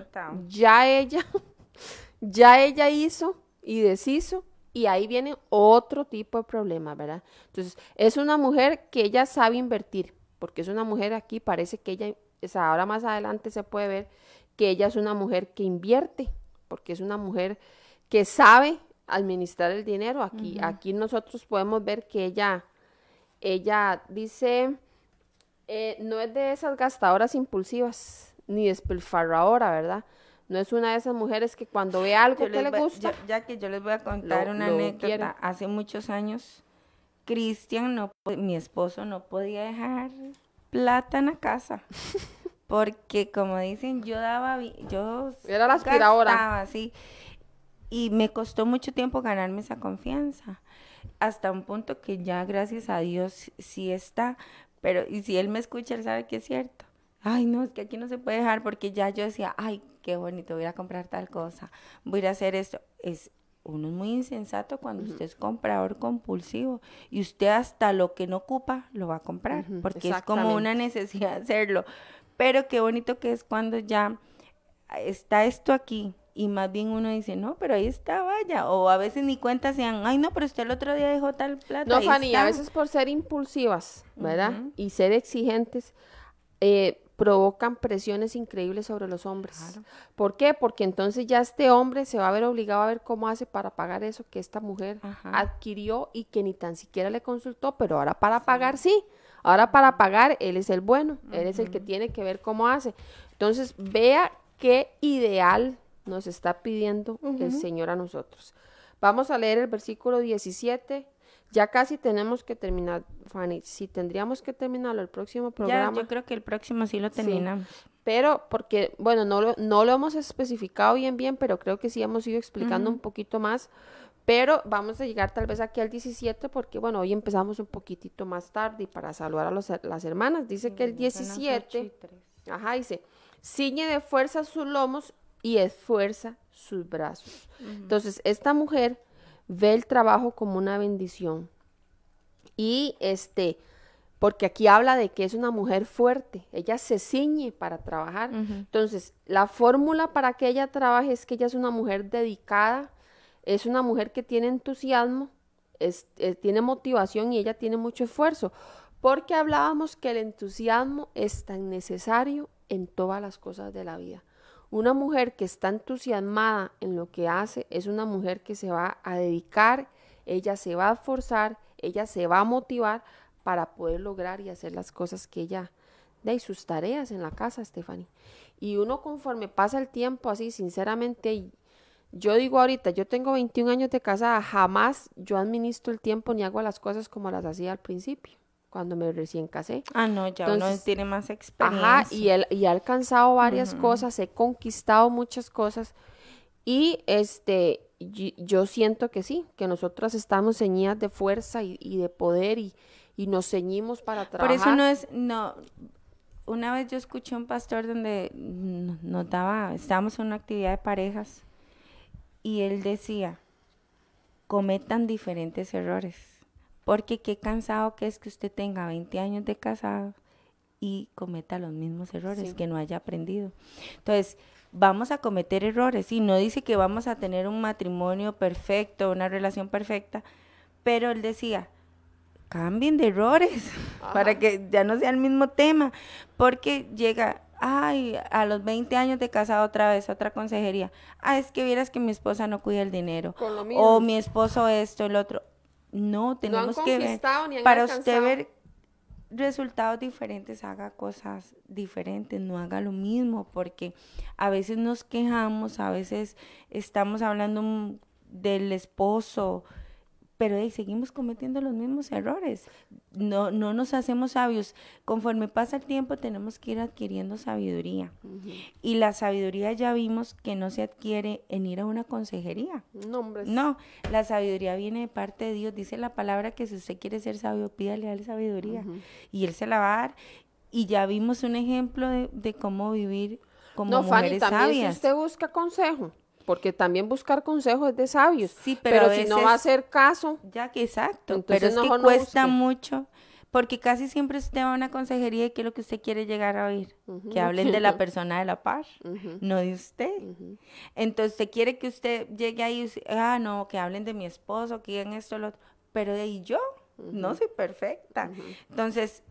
ya ella, ya ella hizo y deshizo. Y ahí viene otro tipo de problema, ¿verdad? Entonces, es una mujer que ella sabe invertir, porque es una mujer aquí, parece que ella, o sea, ahora más adelante se puede ver que ella es una mujer que invierte, porque es una mujer que sabe administrar el dinero. Aquí, aquí nosotros podemos ver que ella, ella dice, eh, no es de esas gastadoras impulsivas, ni despilfarradora, ¿verdad? No es una de esas mujeres que cuando ve algo Yo que le gusta, yo- ya que yo les voy a contar Lo- una lo anécdota. quiere. Hace muchos años, Cristian, no, mi esposo, no podía dejar plata en la casa. Porque, como dicen, yo daba, yo Era la aspiradora. gastaba, sí. Y me costó mucho tiempo ganarme esa confianza. Hasta un punto que ya, gracias a Dios, sí está. Pero, y si él me escucha, él sabe que es cierto. Ay, no, es que aquí no se puede dejar porque ya yo decía, ay, qué bonito, voy a comprar tal cosa, voy a hacer esto. Es, uno es muy insensato cuando usted es comprador compulsivo y usted hasta lo que no ocupa lo va a comprar porque es como una necesidad hacerlo. Pero qué bonito que es cuando ya está esto aquí y más bien uno dice, no, pero ahí está, vaya. O a veces ni cuenta sean, ay, no, pero usted el otro día dejó tal plata. No, Fanny, a está". veces por ser impulsivas, ¿verdad? Y ser exigentes, eh, provocan presiones increíbles sobre los hombres. Claro. ¿Por qué? Porque entonces ya este hombre se va a ver obligado a ver cómo hace para pagar eso que esta mujer Ajá. adquirió y que ni tan siquiera le consultó, pero ahora para pagar sí. Ahora para pagar él es el bueno, él es el que tiene que ver cómo hace. Entonces, vea qué ideal nos está pidiendo el Señor a nosotros. Vamos a leer el versículo 17. Ya casi tenemos que terminar, Fanny. Si tendríamos que terminarlo el próximo Ya, programa. yo creo que el próximo sí lo terminamos. Pero porque, bueno, no lo, no lo hemos especificado bien, bien, pero creo que sí hemos ido explicando un poquito más. Pero vamos a llegar tal vez aquí al 17 porque, bueno, hoy empezamos un poquitito más tarde y para saludar a los- las hermanas. Dice que el Son las ocho y 17, tres. ajá, dice, ciñe de fuerza sus lomos y esfuerza sus brazos. Entonces, esta mujer ve el trabajo como una bendición. Y este, porque aquí habla de que es una mujer fuerte, ella se ciñe para trabajar. Entonces, la fórmula para que ella trabaje es que ella es una mujer dedicada, es una mujer que tiene entusiasmo, es- tiene motivación y ella tiene mucho esfuerzo. Porque hablábamos que el entusiasmo es tan necesario en todas las cosas de la vida. Una mujer que está entusiasmada en lo que hace es una mujer que se va a dedicar, ella se va a esforzar, ella se va a motivar para poder lograr y hacer las cosas que ella de ahí, sus tareas en la casa, Stephanie. Y uno conforme pasa el tiempo así, sinceramente, yo digo ahorita, yo tengo 21 años de casada, jamás yo administro el tiempo ni hago las cosas como las hacía al principio, cuando me recién casé. Ah, no, ya uno Entonces, tiene más experiencia. Ajá, y, él, y he alcanzado varias cosas, he conquistado muchas cosas y este, yo siento que sí, que nosotras estamos ceñidas de fuerza y, y de poder y, y nos ceñimos para Por trabajar. eso no es, no, una vez yo escuché un pastor donde nos daba, estábamos en una actividad de parejas y él decía, cometan diferentes errores, porque qué cansado que es que usted tenga 20 años de casado y cometa los mismos errores, Sí. que no haya aprendido. Entonces, vamos a cometer errores y no dice que vamos a tener un matrimonio perfecto, una relación perfecta, pero él decía, cambien de errores para que ya no sea el mismo tema, porque llega, ay, a los 20 años de casado otra vez, otra consejería, ah, es que vieras que mi esposa no cuida el dinero, Con lo o mi esposo esto, el otro. No, tenemos que ver, ni han para usted ver resultados diferentes, haga cosas diferentes, no haga lo mismo, porque a veces nos quejamos, a veces estamos hablando del esposo, pero seguimos cometiendo los mismos errores. No, no nos hacemos sabios. Conforme pasa el tiempo tenemos que ir adquiriendo sabiduría. Y la sabiduría ya vimos que no se adquiere en ir a una consejería. No. No, la sabiduría viene de parte de Dios. Dice la palabra que si usted quiere ser sabio, pídale a él sabiduría. Y él se la va a dar. Y ya vimos un ejemplo de, de cómo vivir como No, Fanny, mujeres también sabias. si usted busca consejo, porque también buscar consejo es de sabios. Sí, pero pero a si no va a hacer caso, Ya que exacto, Entonces, pero es que no cuesta mucho, porque casi siempre usted va a una consejería y qué es lo que usted quiere llegar a oír, que hablen de la persona de la par, no de usted. Entonces, usted quiere que usted llegue ahí y usted, ah, no, que hablen de mi esposo, que digan esto, lo otro, pero de ahí yo, no soy perfecta. Entonces,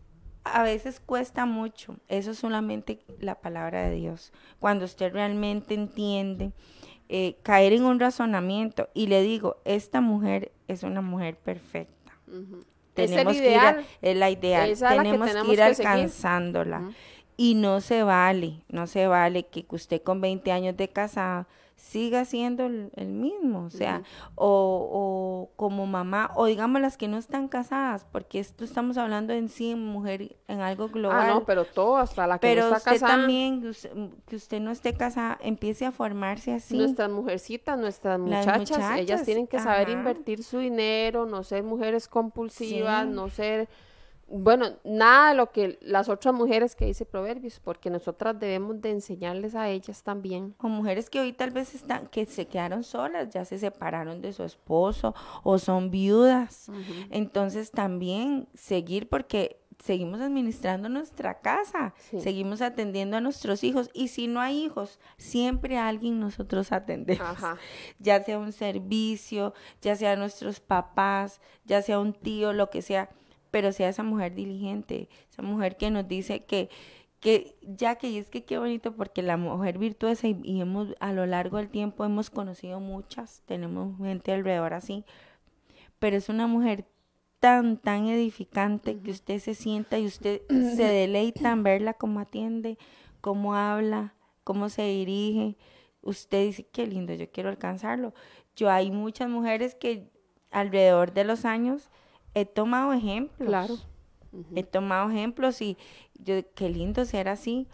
a veces cuesta mucho, eso es solamente la palabra de Dios. Cuando usted realmente entiende, eh, caer en un razonamiento y le digo, esta mujer es una mujer perfecta. Es el Tenemos que ir a- es la ideal, Esa es la que tenemos que ir que alcanzándola. Y no se vale, no se vale que usted con 20 años de casada siga siendo el, el mismo, o sea, o, o como mamá, o digamos las que no están casadas, porque esto estamos hablando en sí mujer, en algo global. ah, no, pero todo, hasta la que Pero no está usted casada. también, que usted, que usted no esté casada, empiece a formarse así. Nuestras mujercitas, nuestras muchachas, ellas tienen que saber invertir su dinero, no ser mujeres compulsivas, Sí. no ser, bueno, nada de lo que las otras mujeres que dice Proverbios, porque nosotras debemos de enseñarles a ellas también. o mujeres que hoy tal vez están, que se quedaron solas, ya se separaron de su esposo o son viudas. Entonces también seguir porque seguimos administrando nuestra casa, Sí. seguimos atendiendo a nuestros hijos y si no hay hijos, siempre a alguien nosotros atendemos. Ajá. Ya sea un servicio, ya sea nuestros papás, ya sea un tío, lo que sea, pero sea esa mujer diligente, esa mujer que nos dice que que ya que y es que qué bonito porque la mujer virtuosa y, y hemos a lo largo del tiempo hemos conocido muchas, tenemos gente alrededor así, pero es una mujer tan, tan edificante que usted se sienta y usted se deleita en verla cómo atiende, cómo habla, cómo se dirige. Usted dice, qué lindo, yo quiero alcanzarlo. Yo hay muchas mujeres que alrededor de los años he tomado ejemplos. Claro. He tomado ejemplos y yo, qué lindo ser así,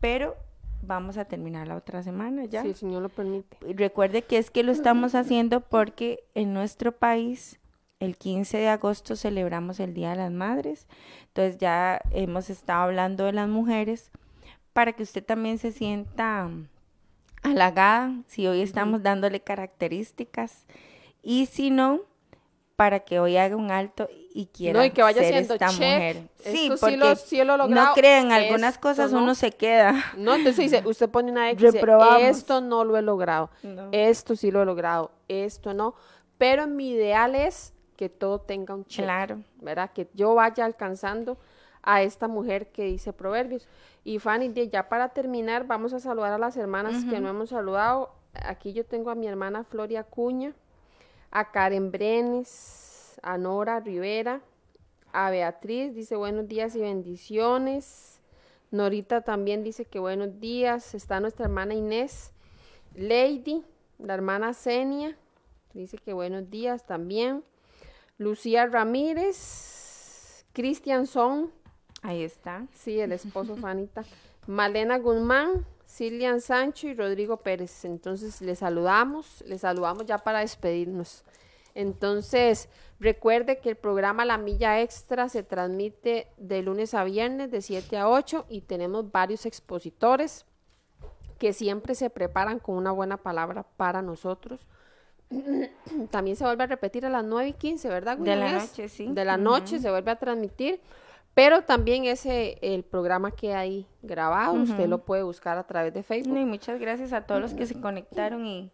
pero vamos a terminar la otra semana ya. Si el Señor lo permite. Recuerde que es que lo estamos haciendo porque en nuestro país el 15 de agosto celebramos el Día de las Madres. Entonces ya hemos estado hablando de las mujeres para que usted también se sienta halagada si hoy estamos dándole características y si no para que hoy haga un alto y quiera No, y que vaya ser haciendo esta mujer. Sí, Esto sí porque lo- sí lo no crean, algunas esto cosas no. uno se queda. No, entonces dice, usted pone una X, dice, esto no lo he logrado, No. esto sí lo he logrado, esto no, pero mi ideal es que todo tenga un check, Claro. ¿verdad? Que yo vaya alcanzando a esta mujer que dice Proverbios. Y Fanny, ya para terminar, vamos a saludar a las hermanas que no hemos saludado. Aquí yo tengo a mi hermana Floria Cuña, a Karen Brenes, a Nora Rivera, a Beatriz, dice buenos días y bendiciones. Norita también dice que buenos días. Está nuestra hermana Inés. Lady, la hermana Senia, dice que buenos días también. Lucía Ramírez, Cristian Son, Ahí está. sí, el esposo Fanita. Malena Guzmán, Cilian Sancho y Rodrigo Pérez. Entonces, les saludamos, les saludamos ya para despedirnos. Entonces, recuerde que el programa La Milla Extra se transmite de lunes a viernes de 7 a 8 y tenemos varios expositores que siempre se preparan con una buena palabra para nosotros. También se vuelve a repetir a las 9 y 15, ¿verdad? De la noche, sí. De la noche se vuelve a transmitir, Pero también ese, el programa que hay grabado, usted lo puede buscar a través de Facebook. Y muchas gracias a todos los que se conectaron y,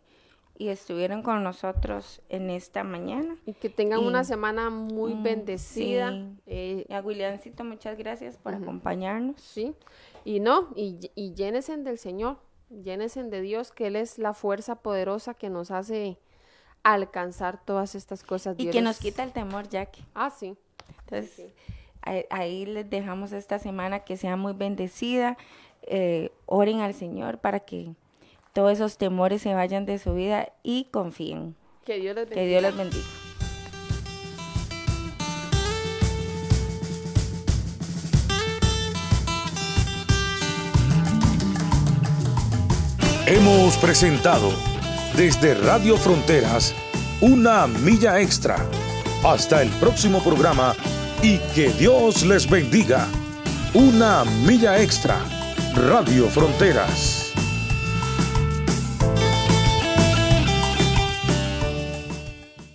y estuvieron con nosotros en esta mañana. Y que tengan Y- una semana muy Mm, bendecida. sí. eh, Y a Williamcito, muchas gracias por acompañarnos. Sí, y no, y, y llénense del Señor, llénense de Dios, que Él es la fuerza poderosa que nos hace alcanzar todas estas cosas. Y Dios que nos quita el temor, Jackie. Ah, sí. Entonces, ahí, ahí les dejamos esta semana que sea muy bendecida. Eh, oren al Señor para que todos esos temores se vayan de su vida y confíen. Que Dios les bendiga. Que Dios les bendiga. Hemos presentado desde Radio Fronteras una milla extra. Hasta el próximo programa y que Dios les bendiga. Una milla extra. Radio Fronteras.